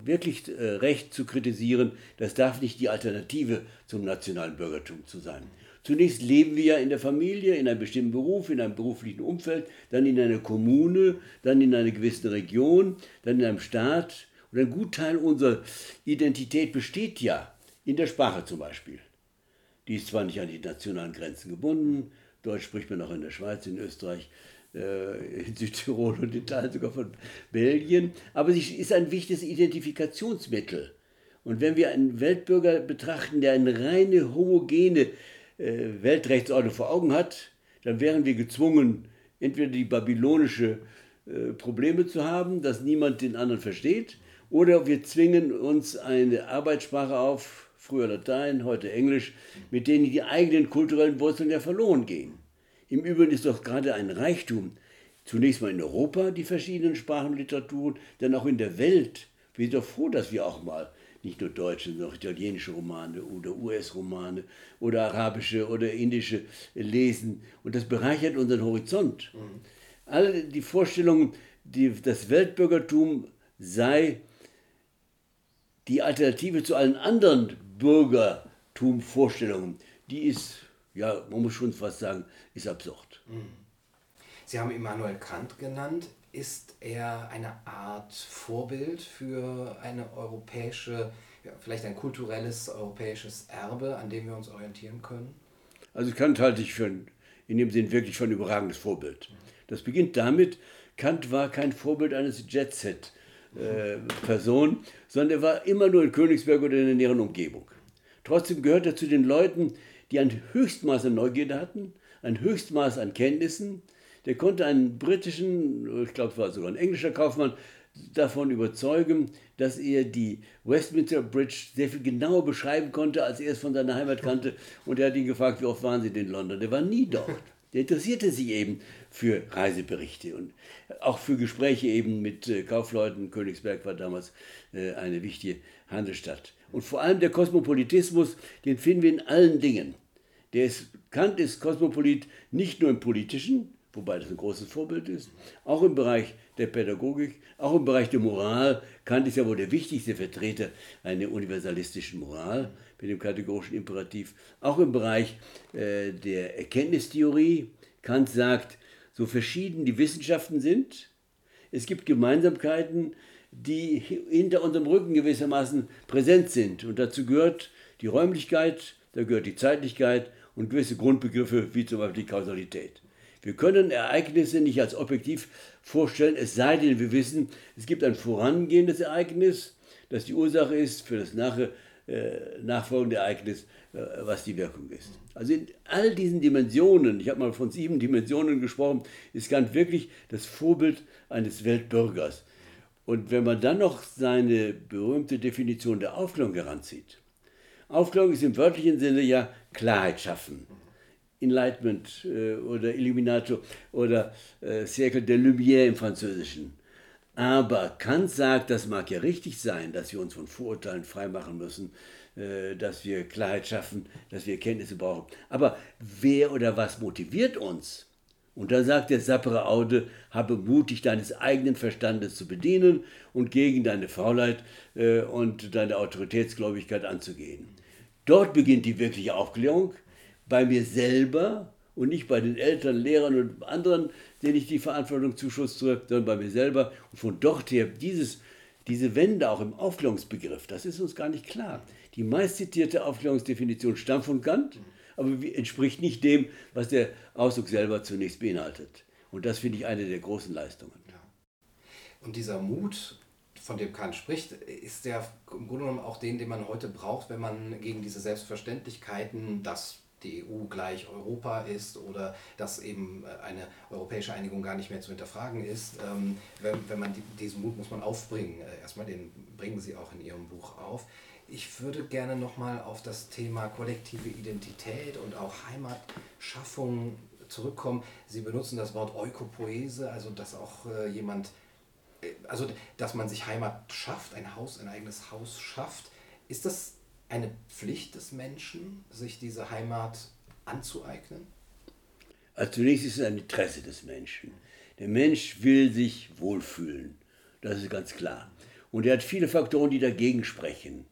wirklich äh, recht zu kritisieren, das darf nicht die Alternative zum nationalen Bürgertum zu sein. Zunächst leben wir ja in der Familie, in einem bestimmten Beruf, in einem beruflichen Umfeld, dann in einer Kommune, dann in einer gewissen Region, dann in einem Staat. Und ein Gutteil unserer Identität besteht ja in der Sprache zum Beispiel. Die ist zwar nicht an die nationalen Grenzen gebunden, Deutsch spricht man auch in der Schweiz, in Österreich, äh, in Südtirol und in Teilen sogar von Belgien. Aber sie ist ein wichtiges Identifikationsmittel. Und wenn wir einen Weltbürger betrachten, der eine reine homogene äh, Weltrechtsordnung vor Augen hat, dann wären wir gezwungen, entweder die babylonische äh, Probleme zu haben, dass niemand den anderen versteht, oder wir zwingen uns eine Arbeitssprache auf, früher Latein, heute Englisch, mit denen die eigenen kulturellen Wurzeln ja verloren gehen. Im Übrigen ist doch gerade ein Reichtum, zunächst mal in Europa die verschiedenen Sprachen und Literaturen, dann auch in der Welt. Wir sind doch froh, dass wir auch mal nicht nur deutsche, sondern auch italienische Romane oder US-Romane oder arabische oder indische lesen. Und das bereichert unseren Horizont. Mhm. Alle die Vorstellungen, die, das Weltbürgertum sei die Alternative zu allen anderen Bürgertumvorstellungen, die ist ja, man muss schon fast sagen, ist absurd. Mhm. Sie haben Immanuel Kant genannt. Ist er eine Art Vorbild für eine europäische, ja, vielleicht ein kulturelles europäisches Erbe, an dem wir uns orientieren können? Also Kant halte ich für in dem Sinn wirklich für ein überragendes Vorbild. Das beginnt damit, Kant war kein Vorbild eines Jet-Set-Person, äh, sondern er war immer nur in Königsberg oder in der näheren Umgebung. Trotzdem gehört er zu den Leuten, die ein Höchstmaß an Neugierde hatten, ein Höchstmaß an Kenntnissen. Der konnte einen britischen, ich glaube es war sogar ein englischer Kaufmann, davon überzeugen, dass er die Westminster Bridge sehr viel genauer beschreiben konnte, als er es von seiner Heimat kannte. Und er hat ihn gefragt, wie oft waren Sie denn in London? Der war nie dort. Der interessierte sich eben für Reiseberichte und auch für Gespräche eben mit äh, Kaufleuten. Königsberg war damals äh, eine wichtige Handelsstadt. Und vor allem der Kosmopolitismus, den finden wir in allen Dingen. Der ist, Kant ist Kosmopolit nicht nur im Politischen, wobei das ein großes Vorbild ist, auch im Bereich der Pädagogik, auch im Bereich der Moral. Kant ist ja wohl der wichtigste Vertreter einer universalistischen Moral mit dem kategorischen Imperativ, auch im Bereich äh, der Erkenntnistheorie. Kant sagt, so verschieden die Wissenschaften sind, es gibt Gemeinsamkeiten, die hinter unserem Rücken gewissermaßen präsent sind. Und dazu gehört die Räumlichkeit, da gehört die Zeitlichkeit und gewisse Grundbegriffe wie zum Beispiel die Kausalität. Wir können Ereignisse nicht als objektiv vorstellen, es sei denn, wir wissen, es gibt ein vorangehendes Ereignis, das die Ursache ist für das nachher, äh, nachfolgende Ereignis, äh, was die Wirkung ist. Also in all diesen Dimensionen, ich habe mal von sieben Dimensionen gesprochen, ist Kant wirklich das Vorbild eines Weltbürgers. Und wenn man dann noch seine berühmte Definition der Aufklärung heranzieht, Aufklärung ist im wörtlichen Sinne ja Klarheit schaffen. Enlightenment äh, oder Illuminato oder äh, Cercle de Lumière im Französischen. Aber Kant sagt, das mag ja richtig sein, dass wir uns von Vorurteilen freimachen müssen, äh, dass wir Klarheit schaffen, dass wir Kenntnisse brauchen. Aber wer oder was motiviert uns? Und da sagt der sappere Aude, habe mutig deines eigenen Verstandes zu bedienen und gegen deine Faulheit äh, und deine Autoritätsgläubigkeit anzugehen. Dort beginnt die wirkliche Aufklärung, bei mir selber und nicht bei den Eltern, Lehrern und anderen, denen ich die Verantwortung zuschusste, sondern bei mir selber. Und von dort her dieses, diese Wende auch im Aufklärungsbegriff, das ist uns gar nicht klar. Die meistzitierte Aufklärungsdefinition stammt von Kant, aber entspricht nicht dem, was der Ausdruck selber zunächst beinhaltet. Und das finde ich eine der großen Leistungen. Ja. Und dieser Mut, von dem Kant spricht, ist der im Grunde genommen auch den, den man heute braucht, wenn man gegen diese Selbstverständlichkeiten, das die EU gleich Europa ist oder dass eben äh, eine europäische Einigung gar nicht mehr zu hinterfragen ist. Ähm, wenn, man diesen Mut muss man aufbringen. Äh, erstmal den bringen Sie auch in Ihrem Buch auf. Ich würde gerne nochmal auf das Thema kollektive Identität und auch Heimatschaffung zurückkommen. Sie benutzen das Wort Eukopoese, also dass auch äh, jemand, also dass man sich Heimat schafft, ein Haus, ein eigenes Haus schafft. Ist das eine Pflicht des Menschen, sich diese Heimat anzueignen? Also zunächst ist es ein Interesse des Menschen. Der Mensch will sich wohlfühlen. Das ist ganz klar. Und er hat viele Faktoren, die dagegen sprechen.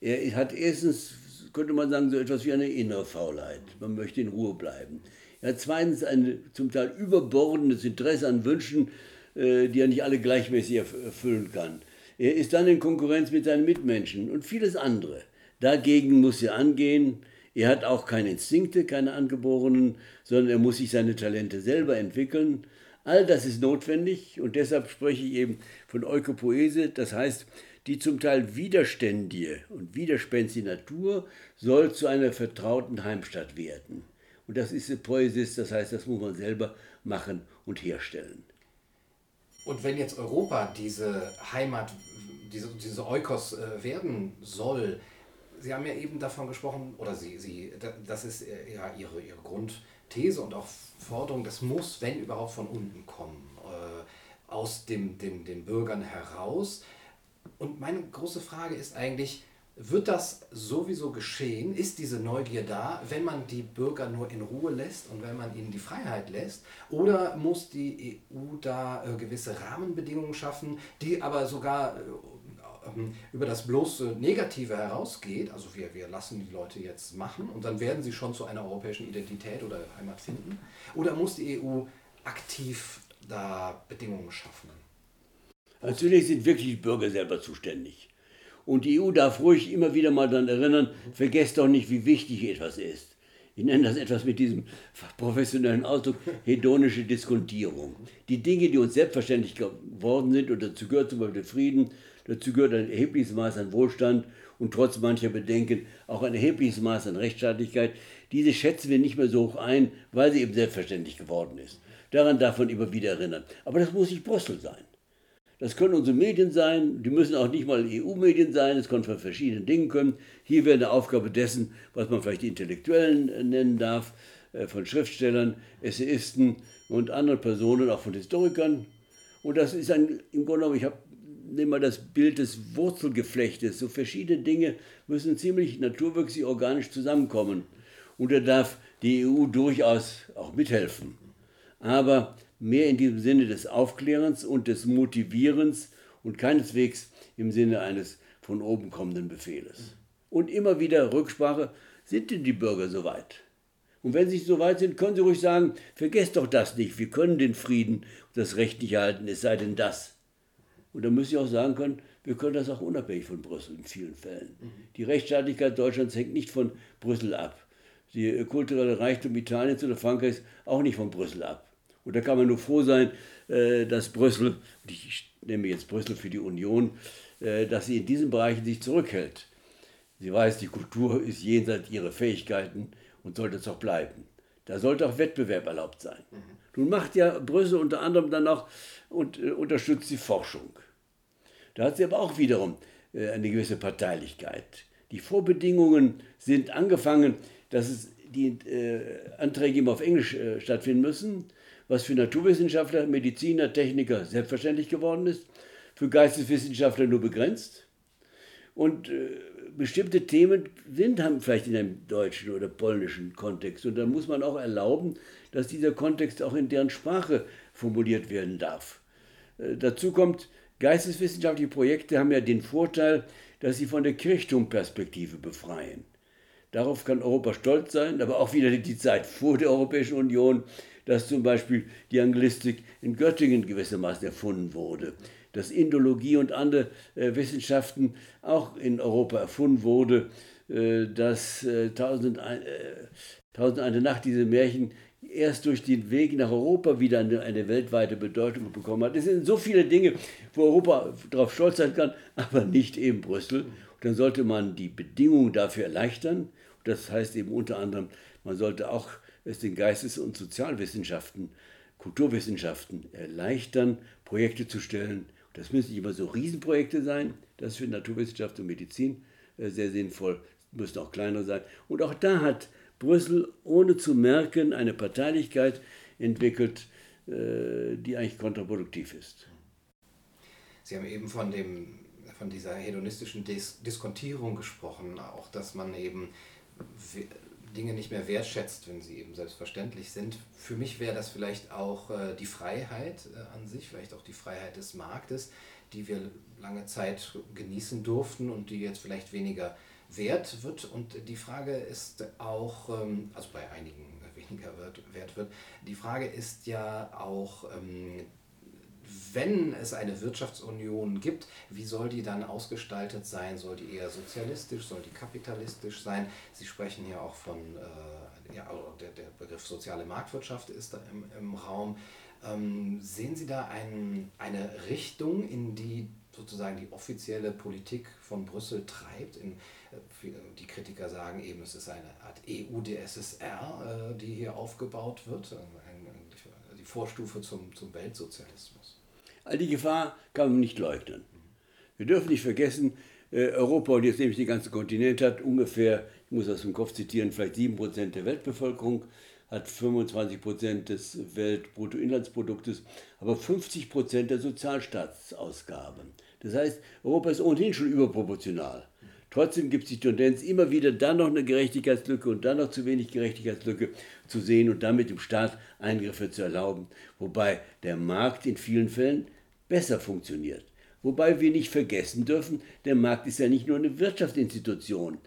Er hat erstens, könnte man sagen, so etwas wie eine innere Faulheit. Man möchte in Ruhe bleiben. Er hat zweitens ein zum Teil überbordendes Interesse an Wünschen, äh, die er nicht alle gleichmäßig erfüllen kann. Er ist dann in Konkurrenz mit seinen Mitmenschen und vieles andere. Dagegen muss er angehen. Er hat auch keine Instinkte, keine angeborenen, sondern er muss sich seine Talente selber entwickeln. All das ist notwendig und deshalb spreche ich eben von Eukopoese, das heißt, die zum Teil widerständige und widerspenstige Natur soll zu einer vertrauten Heimstatt werden. Und das ist Poesis, das heißt, das muss man selber machen und herstellen. Und wenn jetzt Europa diese Heimat, diese, diese Eukos äh, werden soll, Sie haben ja eben davon gesprochen, oder Sie, Sie das ist äh, ja Ihre, Ihre Grundthese und auch Forderung, das muss, wenn überhaupt, von unten kommen, äh, aus dem, dem, den Bürgern heraus. Und meine große Frage ist eigentlich, wird das sowieso geschehen? Ist diese Neugier da, wenn man die Bürger nur in Ruhe lässt und wenn man ihnen die Freiheit lässt? Oder muss die EU da äh, gewisse Rahmenbedingungen schaffen, die aber sogar äh, über das bloße Negative herausgeht, also wir, wir lassen die Leute jetzt machen und dann werden sie schon zu einer europäischen Identität oder Heimat finden? Oder muss die EU aktiv da Bedingungen schaffen? Natürlich sind wirklich die Bürger selber zuständig. Und die EU darf ruhig immer wieder mal daran erinnern, vergesst doch nicht, wie wichtig etwas ist. Ich nenne das etwas mit diesem professionellen Ausdruck hedonische Diskontierung. Die Dinge, die uns selbstverständlich geworden sind, und dazu gehört zum Beispiel Frieden, Dazu gehört ein erhebliches Maß an Wohlstand und trotz mancher Bedenken auch ein erhebliches Maß an Rechtsstaatlichkeit. Diese schätzen wir nicht mehr so hoch ein, weil sie eben selbstverständlich geworden ist. Daran darf man immer wieder erinnern. Aber das muss nicht Brüssel sein. Das können unsere Medien sein, die müssen auch nicht mal EU-Medien sein, es kann von verschiedenen Dingen kommen. Hier wäre eine Aufgabe dessen, was man vielleicht die Intellektuellen äh, nennen darf, äh, von Schriftstellern, Essayisten und anderen Personen, auch von Historikern. Und das ist ein, im Grunde genommen, ich habe nehmen wir das Bild des Wurzelgeflechtes. So verschiedene Dinge müssen ziemlich naturwirksam organisch zusammenkommen. Und da darf die EU durchaus auch mithelfen. Aber mehr in diesem Sinne des Aufklärens und des Motivierens und keineswegs im Sinne eines von oben kommenden Befehles. Und immer wieder Rücksprache, sind denn die Bürger soweit? Und wenn sie soweit sind, können sie ruhig sagen, vergesst doch das nicht, wir können den Frieden und das Recht nicht halten, es sei denn das. Und da müsste ich auch sagen können, wir können das auch unabhängig von Brüssel in vielen Fällen. Mhm. Die Rechtsstaatlichkeit Deutschlands hängt nicht von Brüssel ab. Die kulturelle Reichtum Italiens oder Frankreichs auch nicht von Brüssel ab. Und da kann man nur froh sein, äh, dass Brüssel, ich nehme jetzt Brüssel für die Union, äh, dass sie in diesen Bereichen sich zurückhält. Sie weiß, die Kultur ist jenseits ihrer Fähigkeiten und sollte es auch bleiben. Da sollte auch Wettbewerb erlaubt sein. Mhm. Nun macht ja Brüssel unter anderem dann auch und äh, unterstützt die Forschung. Da hat sie aber auch wiederum äh, eine gewisse Parteilichkeit. Die Vorbedingungen sind angefangen, dass es die äh, Anträge immer auf Englisch äh, stattfinden müssen, was für Naturwissenschaftler, Mediziner, Techniker selbstverständlich geworden ist, für Geisteswissenschaftler nur begrenzt. Und äh, bestimmte Themen sind haben vielleicht in einem deutschen oder polnischen Kontext. Und dann muss man auch erlauben, dass dieser Kontext auch in deren Sprache formuliert werden darf. Äh, dazu kommt, geisteswissenschaftliche Projekte haben ja den Vorteil, dass sie von der Kirchturmperspektive befreien. Darauf kann Europa stolz sein, aber auch wieder die Zeit vor der Europäischen Union, dass zum Beispiel die Anglistik in Göttingen gewissermaßen erfunden wurde, dass Indologie und andere äh, Wissenschaften auch in Europa erfunden wurde, äh, dass äh, Tausend, äh, Tausend eine Nacht diese Märchen erst durch den Weg nach Europa wieder eine, eine, weltweite Bedeutung bekommen hat. Es sind so viele Dinge, wo Europa darauf stolz sein kann, aber nicht eben Brüssel. Und dann sollte man die Bedingungen dafür erleichtern. Das heißt eben unter anderem, man sollte auch es den Geistes- und Sozialwissenschaften, Kulturwissenschaften erleichtern, Projekte zu stellen. Das müssen nicht immer so Riesenprojekte sein, das ist für Naturwissenschaft und Medizin äh, sehr sinnvoll, müssen auch kleiner sein. Und auch da hat Brüssel ohne zu merken eine Parteilichkeit entwickelt, äh, die eigentlich kontraproduktiv ist. Sie haben eben von, dem, von dieser hedonistischen Dis Diskontierung gesprochen, auch dass man eben Dinge nicht mehr wertschätzt, wenn sie eben selbstverständlich sind. Für mich wäre das vielleicht auch äh, die Freiheit äh, an sich, vielleicht auch die Freiheit des Marktes, die wir lange Zeit genießen durften und die jetzt vielleicht weniger wert wird. Und die Frage ist auch, ähm, also bei einigen weniger wert, wert wird, die Frage ist ja auch, ähm, wenn es eine Wirtschaftsunion gibt, wie soll die dann ausgestaltet sein? Soll die eher sozialistisch, soll die kapitalistisch sein? Sie sprechen hier auch von, äh, ja, der, der Begriff soziale Marktwirtschaft ist da im, im Raum. Ähm, sehen Sie da ein, eine Richtung, in die sozusagen die offizielle Politik von Brüssel treibt? In, äh, die Kritiker sagen eben, es ist eine Art EU-DSSR, äh, die hier aufgebaut wird, also die Vorstufe zum, zum Weltsozialismus. All die Gefahr kann man nicht leugnen. Wir dürfen nicht vergessen, äh, Europa, und jetzt nehme ich den ganzen Kontinent, hat ungefähr, ich muss das im Kopf zitieren, vielleicht 7% der Weltbevölkerung, hat 25% des Weltbruttoinlandsproduktes, aber 50% der Sozialstaatsausgaben. Das heißt, Europa ist ohnehin schon überproportional. Trotzdem gibt es die Tendenz, immer wieder dann noch eine Gerechtigkeitslücke und dann noch zu wenig Gerechtigkeitslücke zu sehen und damit dem Staat Eingriffe zu erlauben. Wobei der Markt in vielen Fällen besser funktioniert. Wobei wir nicht vergessen dürfen, der Markt ist ja nicht nur eine Wirtschaftsinstitution.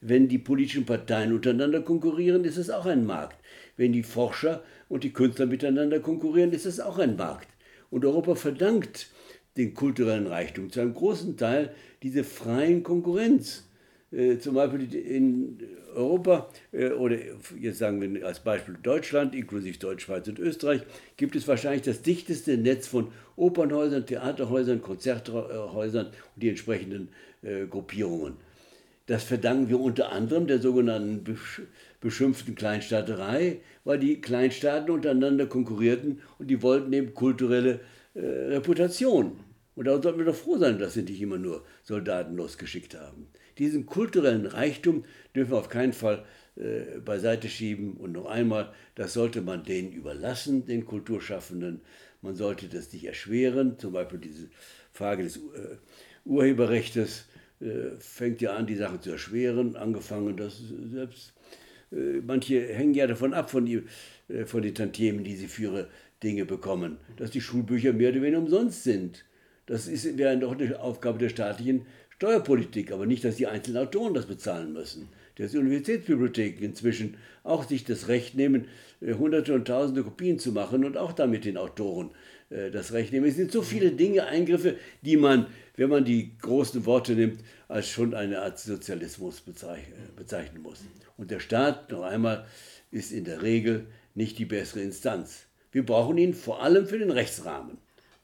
Wenn die politischen Parteien untereinander konkurrieren, ist es auch ein Markt. Wenn die Forscher und die Künstler miteinander konkurrieren, ist es auch ein Markt. Und Europa verdankt den kulturellen Reichtum zu einem großen Teil diese freien Konkurrenz. Äh, zum Beispiel in Europa, äh, oder jetzt sagen wir als Beispiel Deutschland, inklusive Deutsch, Schweiz und Österreich, gibt es wahrscheinlich das dichteste Netz von Opernhäusern, Theaterhäusern, Konzerthäusern und die entsprechenden äh, Gruppierungen. Das verdanken wir unter anderem der sogenannten beschimpften Kleinstaaterei, weil die Kleinstaaten untereinander konkurrierten und die wollten eben kulturelle äh, Reputation. Und da sollten wir doch froh sein, dass sie nicht immer nur Soldaten losgeschickt haben. Diesen kulturellen Reichtum dürfen wir auf keinen Fall äh, beiseite schieben. Und noch einmal, das sollte man denen überlassen, den Kulturschaffenden. Man sollte das nicht erschweren. Zum Beispiel diese Frage des äh, Urheberrechts äh, fängt ja an, die Sachen zu erschweren. Angefangen, dass selbst äh, manche hängen ja davon ab, von, die, äh, von den Tantiemen, die sie für ihre Dinge bekommen, dass die Schulbücher mehr oder weniger umsonst sind. Das ist, wäre doch eine Aufgabe der staatlichen Steuerpolitik, aber nicht, dass die einzelnen Autoren das bezahlen müssen. Dass die Universitätsbibliotheken inzwischen auch sich das Recht nehmen, äh, hunderte und tausende Kopien zu machen und auch damit den Autoren äh, das Recht nehmen. Es sind so viele Dinge, Eingriffe, die man, wenn man die großen Worte nimmt, als schon eine Art Sozialismus bezeichnen muss. Und der Staat, noch einmal, ist in der Regel nicht die bessere Instanz. Wir brauchen ihn vor allem für den Rechtsrahmen.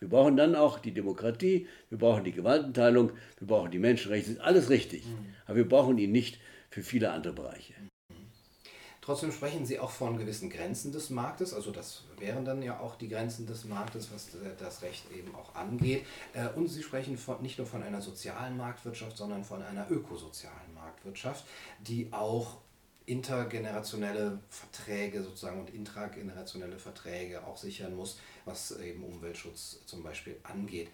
Wir brauchen dann auch die Demokratie, wir brauchen die Gewaltenteilung, wir brauchen die Menschenrechte, das ist alles richtig. Mhm. Aber wir brauchen ihn nicht für viele andere Bereiche. Trotzdem sprechen Sie auch von gewissen Grenzen des Marktes, also das wären dann ja auch die Grenzen des Marktes, was das Recht eben auch angeht. Äh, und Sie sprechen von, nicht nur von einer sozialen Marktwirtschaft, sondern von einer ökosozialen Marktwirtschaft, die auch intergenerationelle Verträge sozusagen und intragenerationelle Verträge auch sichern muss, was eben Umweltschutz zum Beispiel angeht.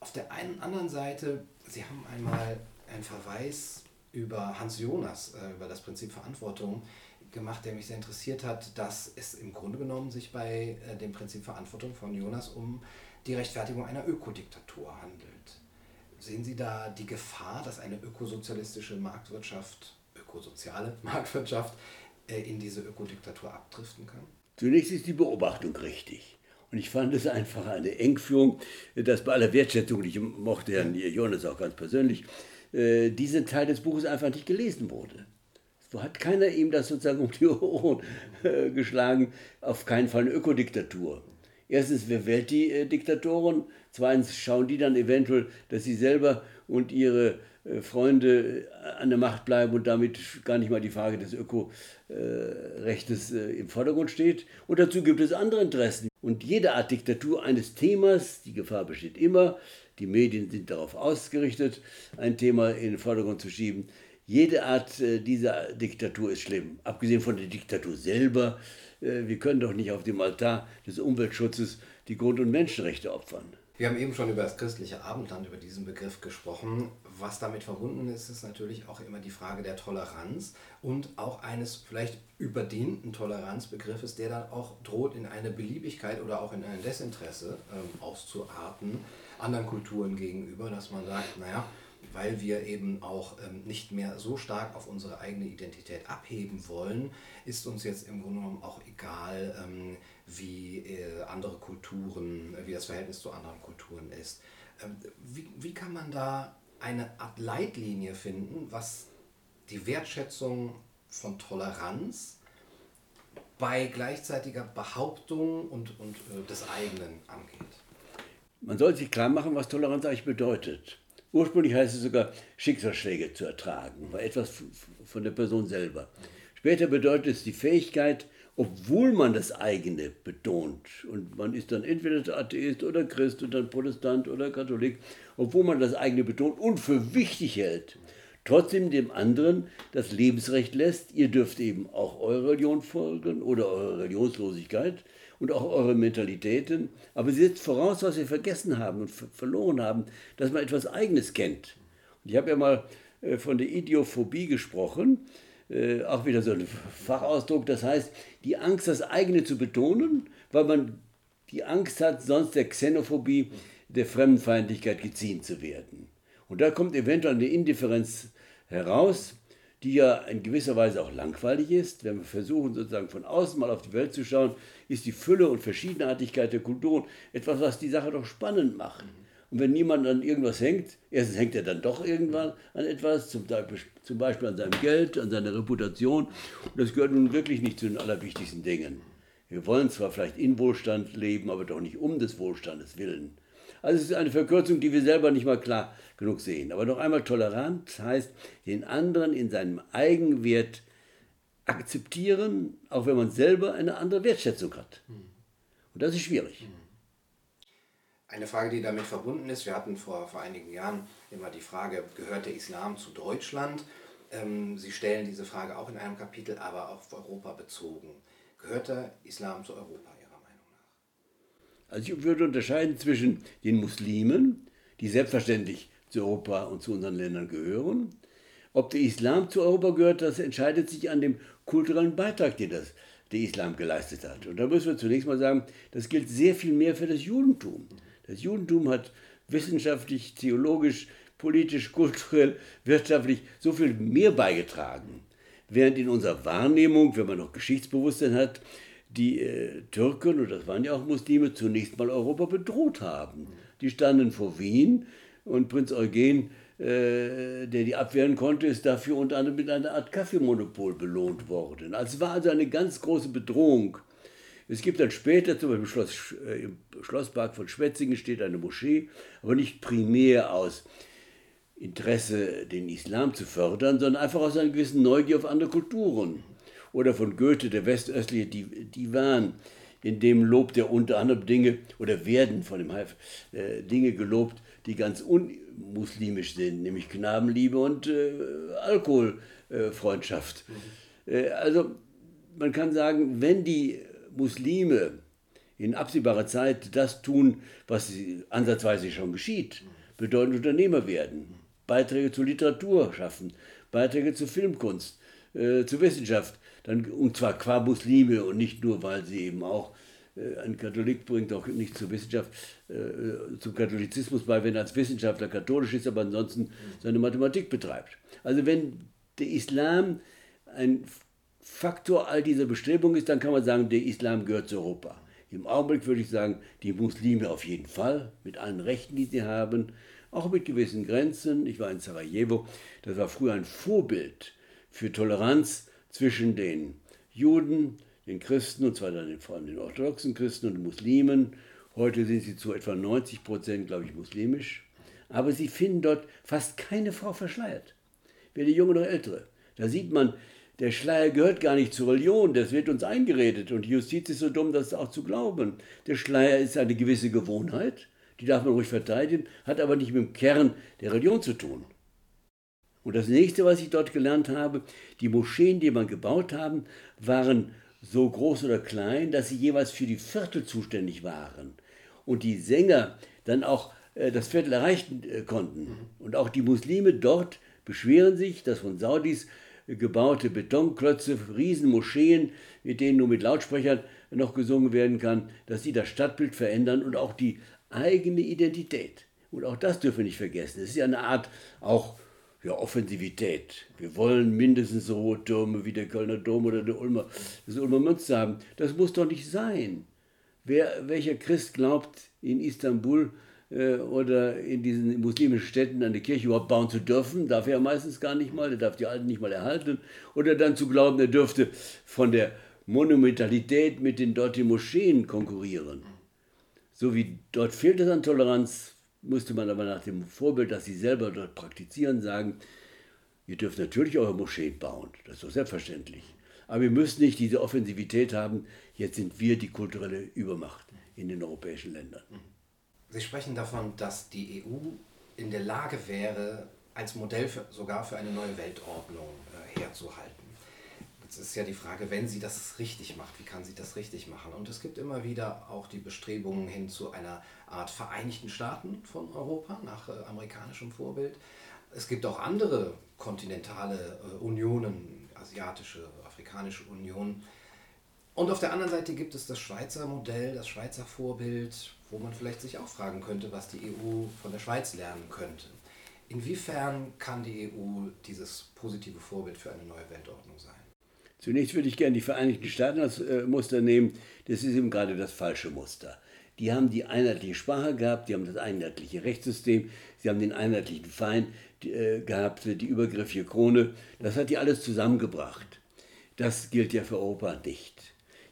Auf der einen anderen Seite, Sie haben einmal einen Verweis über Hans Jonas, äh, über das Prinzip Verantwortung gemacht, der mich sehr interessiert hat, dass es im Grunde genommen sich bei äh, dem Prinzip Verantwortung von Jonas um die Rechtfertigung einer Ökodiktatur handelt. Sehen Sie da die Gefahr, dass eine ökosozialistische Marktwirtschaft, ökosoziale Marktwirtschaft äh, in diese Ökodiktatur abdriften kann? Zunächst ist die Beobachtung richtig. Und ich fand es einfach eine Engführung, dass bei aller Wertschätzung, ich mochte Herrn Jonas auch ganz persönlich, äh, dieser Teil des Buches einfach nicht gelesen wurde. So hat keiner ihm das sozusagen um die Ohren äh, geschlagen. Auf keinen Fall eine Ökodiktatur. Erstens, wer wählt die äh, Diktatoren? Zweitens, schauen die dann eventuell, dass sie selber und ihre äh, Freunde äh, an der Macht bleiben und damit gar nicht mal die Frage des Ökorechtes äh, im Vordergrund steht. Und dazu gibt es andere Interessen. Und jede Art Diktatur eines Themas, die Gefahr besteht immer, die Medien sind darauf ausgerichtet, ein Thema in den Vordergrund zu schieben. Jede Art dieser Diktatur ist schlimm, abgesehen von der Diktatur selber. Wir können doch nicht auf dem Altar des Umweltschutzes die Grund- und Menschenrechte opfern. Wir haben eben schon über das christliche Abendland, über diesen Begriff gesprochen. Was damit verbunden ist, ist natürlich auch immer die Frage der Toleranz und auch eines vielleicht überdehnten Toleranzbegriffes, der dann auch droht, in eine Beliebigkeit oder auch in ein Desinteresse ähm, auszuarten anderen Kulturen gegenüber, dass man sagt, naja, weil wir eben auch ähm, nicht mehr so stark auf unsere eigene Identität abheben wollen, ist uns jetzt im Grunde genommen auch egal, ähm, wie äh, andere Kulturen, äh, wie das Verhältnis zu anderen Kulturen ist. Ähm, wie, wie kann man da eine Art Leitlinie finden, was die Wertschätzung von Toleranz bei gleichzeitiger Behauptung und, und äh, des eigenen angeht? Man soll sich klar machen, was Toleranz eigentlich bedeutet. Ursprünglich heißt es sogar, Schicksalsschläge zu ertragen, war etwas von der Person selber. Später bedeutet es die Fähigkeit, obwohl man das eigene betont, und man ist dann entweder Atheist oder Christ und dann Protestant oder Katholik, obwohl man das eigene betont und für wichtig hält, trotzdem dem anderen das Lebensrecht lässt, ihr dürft eben auch eurer Religion folgen oder eurer Religionslosigkeit und auch eure Mentalitäten, aber sie setzt voraus, was wir vergessen haben und verloren haben, dass man etwas Eigenes kennt. Und ich habe ja mal äh, von der Idiophobie gesprochen, äh, auch wieder so ein Fachausdruck, das heißt, die Angst, das eigene zu betonen, weil man die Angst hat, sonst der Xenophobie, der Fremdenfeindlichkeit geziehen zu werden. Und da kommt eventuell eine Indifferenz heraus, die ja in gewisser Weise auch langweilig ist. Wenn wir versuchen, sozusagen von außen mal auf die Welt zu schauen, ist die Fülle und Verschiedenartigkeit der Kulturen etwas, was die Sache doch spannend macht. Und wenn niemand an irgendwas hängt, erstens hängt er dann doch irgendwann an etwas, zum, Beispiel an seinem Geld, an seiner Reputation. Und das gehört nun wirklich nicht zu den allerwichtigsten Dingen. Wir wollen zwar vielleicht in Wohlstand leben, aber doch nicht um des Wohlstandes willen. Also es ist eine Verkürzung, die wir selber nicht mal klar genug sehen. Aber noch einmal, Toleranz heißt, den anderen in seinem Eigenwert akzeptieren, auch wenn man selber eine andere Wertschätzung hat. Und das ist schwierig. Eine Frage, die damit verbunden ist, wir hatten vor, vor einigen Jahren immer die Frage, gehört der Islam zu Deutschland? Ähm, Sie stellen diese Frage auch in einem Kapitel, aber auf Europa bezogen. Gehört der Islam zu Europa Ihrer Meinung nach? Also ich würde unterscheiden zwischen den Muslimen, die selbstverständlich zu Europa und zu unseren Ländern gehören. Ob der Islam zu Europa gehört, das entscheidet sich an dem kulturellen Beitrag, den das, der Islam geleistet hat. Und da müssen wir zunächst mal sagen, das gilt sehr viel mehr für das Judentum. Das Judentum hat wissenschaftlich, theologisch, politisch, kulturell, wirtschaftlich so viel mehr beigetragen. Während in unserer Wahrnehmung, wenn man noch Geschichtsbewusstsein hat, die äh, Türken, und das waren ja auch Muslime, zunächst mal Europa bedroht haben. Die standen vor Wien und Prinz Eugen, äh, der die abwehren konnte, ist dafür unter anderem mit einer Art Kaffeemonopol belohnt worden. Es war also eine ganz große Bedrohung es gibt dann später, zum Beispiel im, Schloss, äh, im Schlosspark von Schwetzingen steht eine Moschee, aber nicht primär aus Interesse, den Islam zu fördern, sondern einfach aus einer gewissen Neugier auf andere Kulturen. Oder von Goethe, der westöstliche Divan. in dem lobt er unter anderem Dinge oder werden von dem Haif äh, Dinge gelobt, die ganz unmuslimisch sind, nämlich Knabenliebe und äh, Alkoholfreundschaft. Mhm. Äh, also man kann sagen, wenn die Muslime in absehbarer Zeit das tun, was ansatzweise schon geschieht, bedeutend Unternehmer werden, Beiträge zur Literatur schaffen, Beiträge zur Filmkunst, äh, zur Wissenschaft, dann, und zwar qua Muslime und nicht nur, weil sie eben auch äh, ein Katholik bringt auch nicht zur Wissenschaft, äh, zum Katholizismus bei, wenn er als Wissenschaftler katholisch ist, aber ansonsten seine Mathematik betreibt. Also wenn der Islam ein Faktor all dieser Bestrebungen ist, dann kann man sagen, der Islam gehört zu Europa. Im Augenblick würde ich sagen, die Muslime auf jeden Fall, mit allen Rechten, die sie haben, auch mit gewissen Grenzen. Ich war in Sarajevo, das war früher ein Vorbild für Toleranz zwischen den Juden, den Christen, und zwar dann vor allem den orthodoxen Christen und Muslimen. Heute sind sie zu etwa 90 Prozent, glaube ich, muslimisch. Aber sie finden dort fast keine Frau verschleiert, weder junge noch ältere. Da sieht man, der Schleier gehört gar nicht zur Religion, das wird uns eingeredet und die Justiz ist so dumm, das auch zu glauben. Der Schleier ist eine gewisse Gewohnheit, die darf man ruhig verteidigen, hat aber nicht mit dem Kern der Religion zu tun. Und das nächste, was ich dort gelernt habe, die Moscheen, die man gebaut haben, waren so groß oder klein, dass sie jeweils für die Viertel zuständig waren. Und die Sänger dann auch äh, das Viertel erreichen äh, konnten. Und auch die Muslime dort beschweren sich, dass von Saudis gebaute Betonklötze, Riesenmoscheen, mit denen nur mit Lautsprechern noch gesungen werden kann, dass sie das Stadtbild verändern und auch die eigene Identität. Und auch das dürfen wir nicht vergessen. Es ist ja eine Art auch ja, Offensivität. Wir wollen mindestens so hohe Türme wie der Kölner Dom oder der Ulmer, das Ulmer Münster haben. Das muss doch nicht sein. Wer, welcher Christ glaubt in Istanbul, oder in diesen muslimischen Städten eine Kirche überhaupt bauen zu dürfen, darf er meistens gar nicht mal, er darf die Alten nicht mal erhalten, oder dann zu glauben, er dürfte von der Monumentalität mit den dortigen Moscheen konkurrieren. So wie dort fehlt es an Toleranz, musste man aber nach dem Vorbild, das sie selber dort praktizieren, sagen, ihr dürft natürlich eure Moscheen bauen, das ist doch selbstverständlich. Aber ihr müsst nicht diese Offensivität haben, jetzt sind wir die kulturelle Übermacht in den europäischen Ländern. Sie sprechen davon, dass die EU in der Lage wäre, als Modell für, sogar für eine neue Weltordnung äh, herzuhalten. Jetzt ist ja die Frage, wenn sie das richtig macht, wie kann sie das richtig machen? Und es gibt immer wieder auch die Bestrebungen hin zu einer Art Vereinigten Staaten von Europa nach äh, amerikanischem Vorbild. Es gibt auch andere kontinentale äh, Unionen, asiatische, afrikanische Unionen. Und auf der anderen Seite gibt es das Schweizer Modell, das Schweizer Vorbild, wo man vielleicht sich auch fragen könnte, was die EU von der Schweiz lernen könnte. Inwiefern kann die EU dieses positive Vorbild für eine neue Weltordnung sein? Zunächst würde ich gerne die Vereinigten Staaten als äh, Muster nehmen. Das ist eben gerade das falsche Muster. Die haben die einheitliche Sprache gehabt, die haben das einheitliche Rechtssystem, sie haben den einheitlichen Feind äh, gehabt, die übergriffige Krone. Das hat die alles zusammengebracht. Das gilt ja für Europa nicht.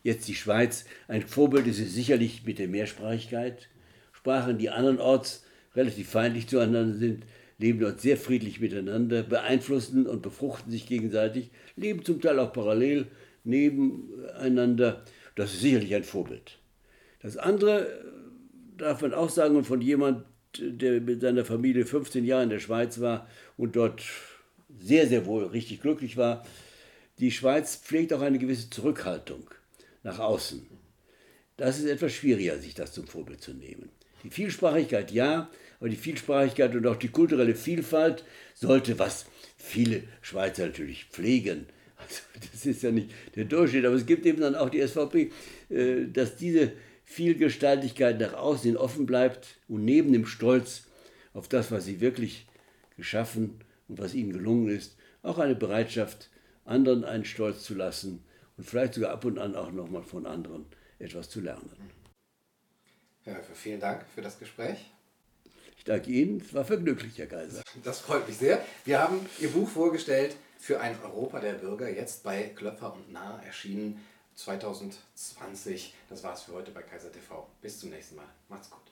Jetzt die Schweiz. Ein Vorbild ist es sicherlich mit der Mehrsprachigkeit. Sprachen, die andernorts relativ feindlich zueinander sind, leben dort sehr friedlich miteinander, beeinflussen und befruchten sich gegenseitig, leben zum Teil auch parallel nebeneinander. Das ist sicherlich ein Vorbild. Das andere darf man auch sagen, und von jemand, der mit seiner Familie 15 Jahre in der Schweiz war und dort sehr, sehr wohl richtig glücklich war, die Schweiz pflegt auch eine gewisse Zurückhaltung nach außen. Das ist etwas schwieriger, sich das zum Vorbild zu nehmen. Die Vielsprachigkeit ja, aber die Vielsprachigkeit und auch die kulturelle Vielfalt sollte, was viele Schweizer natürlich pflegen, also das ist ja nicht der Durchschnitt, aber es gibt eben dann auch die SVP, äh, dass diese Vielgestaltigkeit nach außen offen bleibt und neben dem Stolz auf das, was sie wirklich geschaffen und was ihnen gelungen ist, auch eine Bereitschaft, anderen einen Stolz zu lassen und vielleicht sogar ab und an auch nochmal von anderen etwas zu lernen. Herr Höfe, vielen Dank für das Gespräch. Ich danke Ihnen, es war vergnüglich, Herr Kaiser. Das freut mich sehr. Wir haben Ihr Buch vorgestellt für ein Europa der Bürger, jetzt bei Klöpfer und Nah erschienen 2020. Das war's für heute bei Kaiser TV. Bis zum nächsten Mal. Macht's gut.